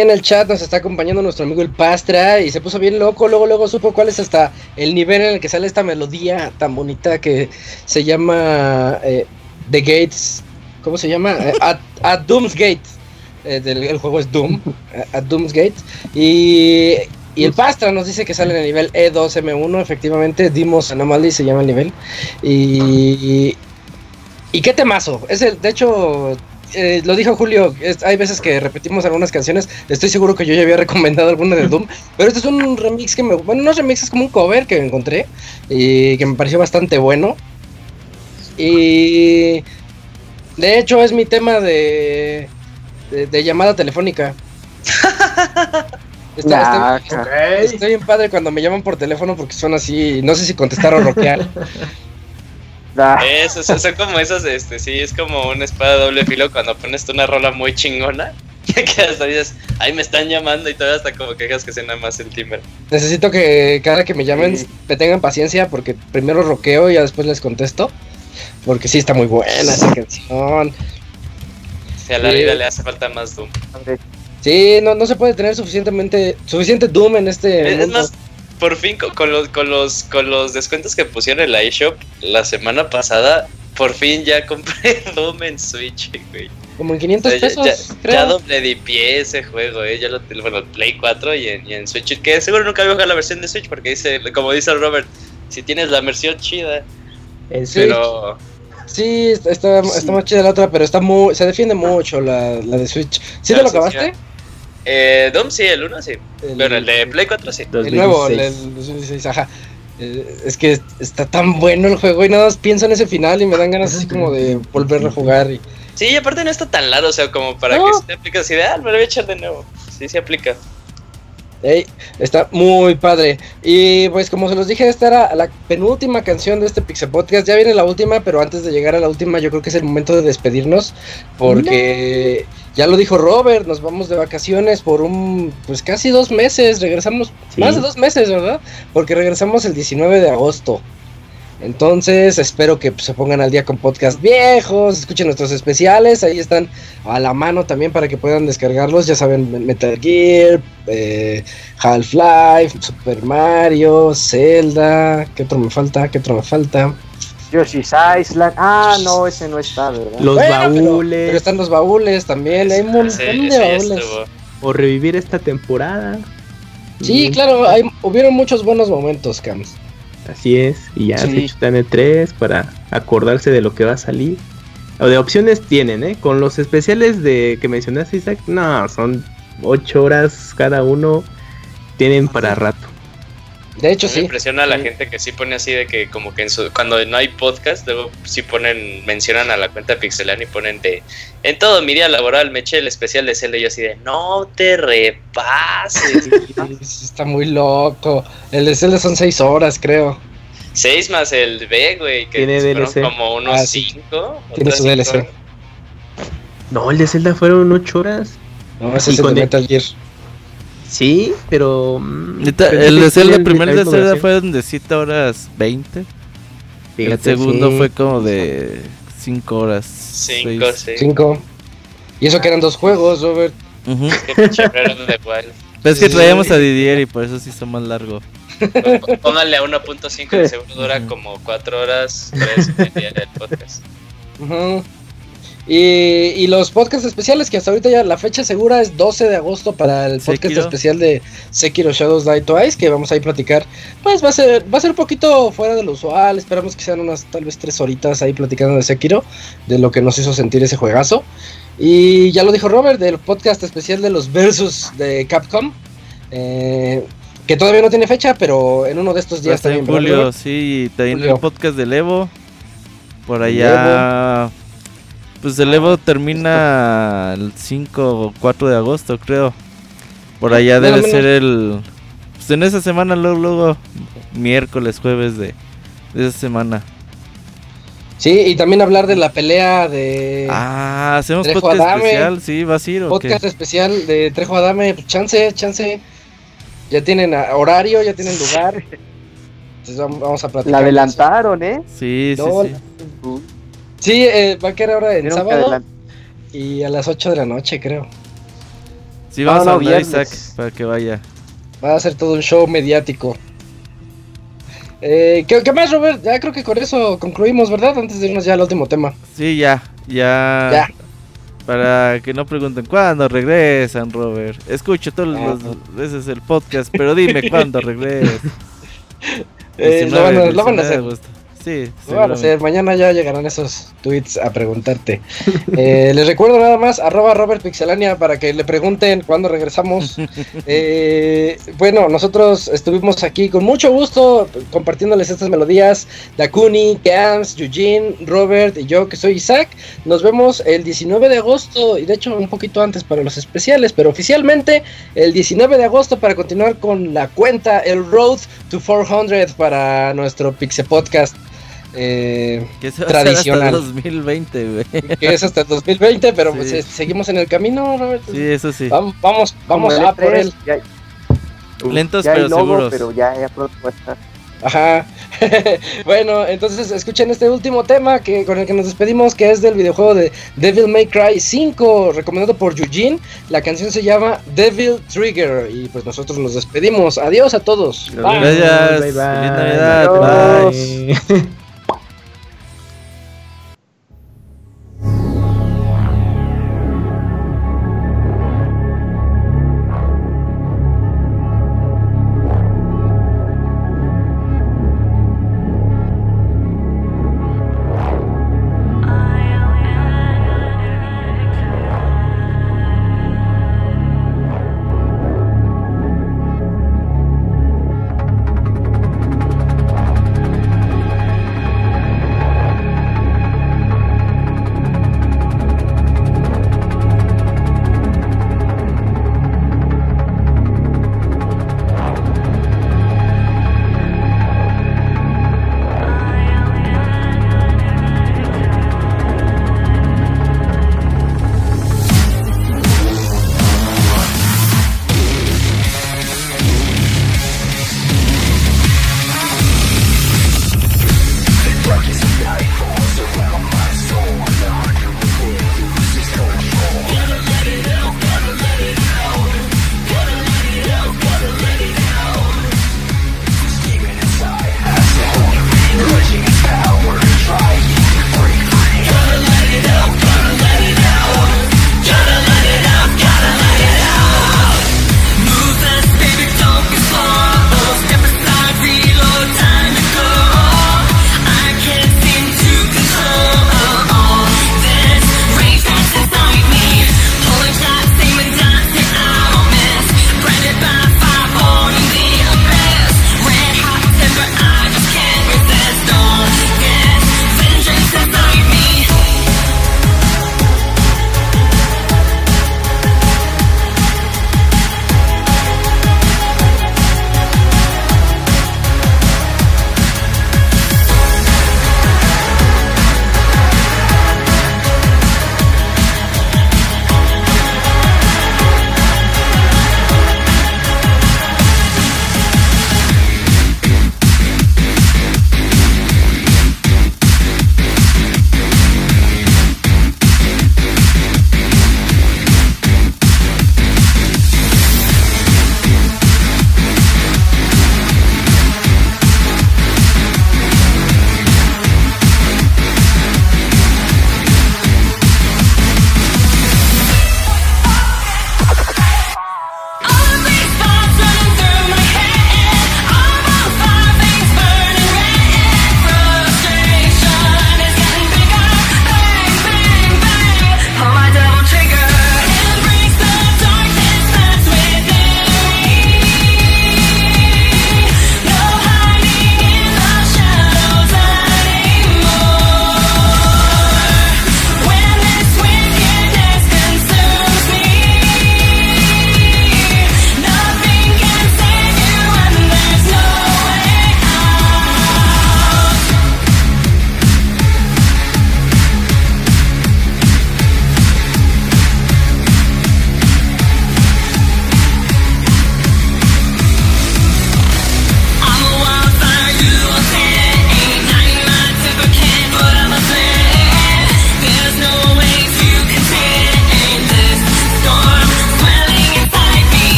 [SPEAKER 1] En el chat nos está acompañando nuestro amigo el Pastra y se puso bien loco, luego luego supo cuál es hasta el nivel en el que sale esta melodía tan bonita que se llama eh, The Gates, ¿cómo se llama? Eh, at, at Doom's Gate. Eh, del- el juego es Doom, at Doom's Gate. Y, y el Pastra nos dice que sale en el nivel E2M1, efectivamente, Dimos Anomaly se llama el nivel. Y, y qué temazo, es el, de hecho, eh, lo dijo Julio, es- hay veces que repetimos algunas canciones, estoy seguro que yo ya había recomendado alguna de Doom, pero este es un remix que me, bueno, no es remix, es como un cover que encontré y que me pareció bastante bueno. Y de hecho es mi tema de, de, de llamada telefónica. Está-
[SPEAKER 4] Nah.
[SPEAKER 1] Estoy bien padre cuando me llaman por teléfono porque son así, no sé si contestar o rockear.
[SPEAKER 4] ah,
[SPEAKER 2] Eso, eso, son como esas, este, sí, es como una espada de doble filo cuando pones tú una rola muy chingona. Que hasta dices, ay, me están llamando y todavía hasta como que dejas que suena más el timbre.
[SPEAKER 1] Necesito que cada que me llamen
[SPEAKER 4] Sí.
[SPEAKER 1] me tengan paciencia porque primero roqueo y ya después les contesto. Porque sí está muy buena esa canción.
[SPEAKER 2] Si a la
[SPEAKER 1] Sí.
[SPEAKER 2] vida le hace falta más Doom.
[SPEAKER 1] Sí, no, no se puede tener suficientemente, suficiente Doom en este
[SPEAKER 2] Es
[SPEAKER 1] mundo.
[SPEAKER 2] más, por fin con, los, con, los, con los descuentos que pusieron en la eShop la semana pasada, por fin ya compré Doom en Switch, güey.
[SPEAKER 1] Como en
[SPEAKER 2] O
[SPEAKER 1] 500
[SPEAKER 2] sea, ya,
[SPEAKER 1] pesos,
[SPEAKER 2] ya-
[SPEAKER 1] creo.
[SPEAKER 2] ya doble de pie ese juego, eh. Ya lo bueno, el Play 4 y en, y en Switch. Que seguro nunca voy a jugar la versión de Switch porque dice, como dice Robert, si tienes la versión chida.
[SPEAKER 3] En
[SPEAKER 1] Sí.
[SPEAKER 2] Pero
[SPEAKER 1] Sí, está, está, está más chida la otra, pero está muy, se defiende mucho la, la de Switch. ¿Sí te
[SPEAKER 2] Ah,
[SPEAKER 1] lo
[SPEAKER 2] sí,
[SPEAKER 1] acabaste?
[SPEAKER 2] Eh, Doom sí, el 1 sí.
[SPEAKER 1] El-
[SPEAKER 2] Bueno, el de Play 4 sí.
[SPEAKER 1] El nuevo, el,
[SPEAKER 3] 2016.
[SPEAKER 1] el 2016, ajá. Eh, es que está tan bueno el juego y nada más pienso en ese final y me dan ganas así como de volver a jugar. Y...
[SPEAKER 2] Sí, y aparte no está tan largo, o sea, como para
[SPEAKER 1] No.
[SPEAKER 2] que se te aplique así de, ah, me lo voy a echar de nuevo. Sí, sí aplica.
[SPEAKER 1] Ey, está muy padre. Y pues como se los dije, esta era la penúltima canción de este Pixel Podcast. Ya viene la última, pero antes de llegar a la última yo creo que es el momento de despedirnos. Porque ya lo dijo Robert, nos vamos de vacaciones por un, pues casi dos meses. Regresamos,
[SPEAKER 3] Sí.
[SPEAKER 1] más de dos meses, ¿verdad? Porque regresamos el 19 de agosto. Entonces espero que pues, se pongan al día con podcast viejos, escuchen nuestros especiales, ahí están a la mano también para que puedan descargarlos, ya saben, Metal Gear, eh, Half-Life, Super Mario, Zelda, ¿qué otro me falta? ¿Qué otro me falta?
[SPEAKER 4] Yoshi's Island. Ah, no, ese no está, ¿verdad?
[SPEAKER 3] Los
[SPEAKER 1] Bueno,
[SPEAKER 3] baúles.
[SPEAKER 1] Pero, están los baúles también, hay un montón de baúles.
[SPEAKER 3] O revivir esta temporada.
[SPEAKER 1] Sí, claro, hay, hubieron muchos buenos momentos, Cams.
[SPEAKER 3] Así es. Y ya
[SPEAKER 1] Sí.
[SPEAKER 3] se chutan el 3 para acordarse de lo que va a salir. O de opciones tienen, ¿eh? Con los especiales de que mencionaste, Isaac, no, son 8 horas cada uno. Tienen para rato.
[SPEAKER 1] De hecho, sí.
[SPEAKER 2] Me impresiona a la
[SPEAKER 1] Sí.
[SPEAKER 2] gente que sí pone así de que como que en su, cuando no hay podcast, luego sí ponen, mencionan a la cuenta Pixelania y ponen de en todo mi día laboral me eché el especial de Zelda y yo así de no te repases.
[SPEAKER 1] Sí, Está muy loco. El de Zelda son 6 horas, creo.
[SPEAKER 2] Seis más el B, güey, que
[SPEAKER 3] Tiene
[SPEAKER 2] fueron
[SPEAKER 3] DLC.
[SPEAKER 2] como unos
[SPEAKER 1] Ah,
[SPEAKER 2] cinco.
[SPEAKER 1] Tiene su DLC.
[SPEAKER 2] horas.
[SPEAKER 3] No, el de Zelda fueron 8 horas.
[SPEAKER 1] No, ese es el de
[SPEAKER 3] el-
[SPEAKER 1] Metal Gear.
[SPEAKER 3] Sí, pero. mm,
[SPEAKER 5] Neta, el
[SPEAKER 3] que
[SPEAKER 5] de Zelda, el primer de Zelda
[SPEAKER 3] duración.
[SPEAKER 5] fue de 7 horas 20. El
[SPEAKER 3] Fíjate,
[SPEAKER 5] segundo
[SPEAKER 3] sí.
[SPEAKER 5] fue como de 5 horas.
[SPEAKER 2] Cinco,
[SPEAKER 5] seis.
[SPEAKER 2] sí.
[SPEAKER 1] 5. Y eso que eran dos juegos, Robert.
[SPEAKER 2] Qué pinche Breath of the Wild.
[SPEAKER 5] Pero es que traíamos a Didier y por eso sí son más largo.
[SPEAKER 2] Pónganle a 1.5 el segundo dura como 4 horas, 3 y media del podcast.
[SPEAKER 1] Y, y los podcasts especiales, que hasta ahorita ya la fecha segura es 12 de agosto para el podcast
[SPEAKER 5] Sekiro.
[SPEAKER 1] especial de Sekiro Shadows Die Twice, que vamos a ir a platicar. Pues va a ser, va a ser un poquito fuera de lo usual. Esperamos que sean unas tal vez tres horitas ahí platicando de Sekiro, de lo que nos hizo sentir ese juegazo. Y ya lo dijo Robert, del podcast especial de los versus de Capcom. eh, que todavía no tiene fecha, pero en uno de estos días
[SPEAKER 5] en
[SPEAKER 1] también. ¿verdad,
[SPEAKER 5] julio,
[SPEAKER 1] Robert?
[SPEAKER 5] sí, también
[SPEAKER 1] Julio.
[SPEAKER 5] el podcast del Evo. Por allá. Pues el Evo termina el 5 o 4 de agosto, creo. Por allá debe ser el. Pues en esa semana, luego, luego miércoles, jueves de, de esa semana.
[SPEAKER 1] Sí, y también hablar de la pelea de.
[SPEAKER 5] Ah, hacemos
[SPEAKER 1] Trejo
[SPEAKER 5] podcast
[SPEAKER 1] Adame.
[SPEAKER 5] especial, sí, vas a ir o
[SPEAKER 1] podcast
[SPEAKER 5] qué?
[SPEAKER 1] especial de Trejo Adame, pues chance, chance. Ya tienen ah, horario, ya tienen lugar. Entonces vamos, a platicar.
[SPEAKER 4] La adelantaron, ¿eh?
[SPEAKER 5] Sí, sí,
[SPEAKER 1] No,
[SPEAKER 5] sí.
[SPEAKER 1] Sí, eh, va a quedar ahora
[SPEAKER 4] que
[SPEAKER 1] sábado y a las 8 de la noche, creo.
[SPEAKER 5] Sí, vamos
[SPEAKER 4] no,
[SPEAKER 5] a hablar,
[SPEAKER 4] viernes.
[SPEAKER 5] Isaac, para que vaya.
[SPEAKER 1] Va a ser todo un show mediático. Eh, ¿qué, qué más, Robert? Ya creo que con eso concluimos, ¿verdad? Antes de irnos ya al último tema.
[SPEAKER 5] Sí, ya, ya.
[SPEAKER 1] Ya.
[SPEAKER 5] Para que no pregunten cuándo regresan, Robert. Escucho todas
[SPEAKER 1] Ah.
[SPEAKER 5] las veces el podcast, pero dime cuándo regresas.
[SPEAKER 1] Eh, lo, van a, lo van a
[SPEAKER 5] 19 de
[SPEAKER 1] hacer.
[SPEAKER 5] Sí,
[SPEAKER 1] a hacer. Mañana ya llegarán esos tweets a preguntarte. Eh, les recuerdo nada más, arroba Robert Pixelania para que le pregunten cuándo regresamos. Eh, bueno, nosotros estuvimos aquí con mucho gusto compartiéndoles estas melodías. Dakuni, Cams, Eugene, Robert y yo que soy Isaac. Nos vemos el 19 de agosto y de hecho un poquito antes para los especiales, pero oficialmente el 19 de agosto para continuar con la cuenta, el Road to 400 para nuestro Pixel Podcast. Eh,
[SPEAKER 5] Que
[SPEAKER 1] tradicional.
[SPEAKER 5] hasta 2020, güey.
[SPEAKER 1] que es hasta el 2020, pero
[SPEAKER 5] Sí.
[SPEAKER 1] pues, eh, seguimos en el camino, Robert.
[SPEAKER 5] Sí, eso sí.
[SPEAKER 1] Vamos, vamos, vamos a por
[SPEAKER 4] E3,
[SPEAKER 1] él.
[SPEAKER 4] ya-
[SPEAKER 5] Lentos
[SPEAKER 4] ya hay
[SPEAKER 5] pero
[SPEAKER 4] logo,
[SPEAKER 5] seguros.
[SPEAKER 4] Pero ya, ya pronto va a estar.
[SPEAKER 1] Ajá. bueno, entonces escuchen este último tema que con el que nos despedimos, que es del videojuego de Devil May Cry 5, recomendado por Eugene. La canción se llama Devil Trigger y pues nosotros nos despedimos. Adiós a todos.
[SPEAKER 5] Gracias.
[SPEAKER 3] Bye, bye.
[SPEAKER 5] Feliz Navidad.
[SPEAKER 4] Adiós.
[SPEAKER 5] Bye.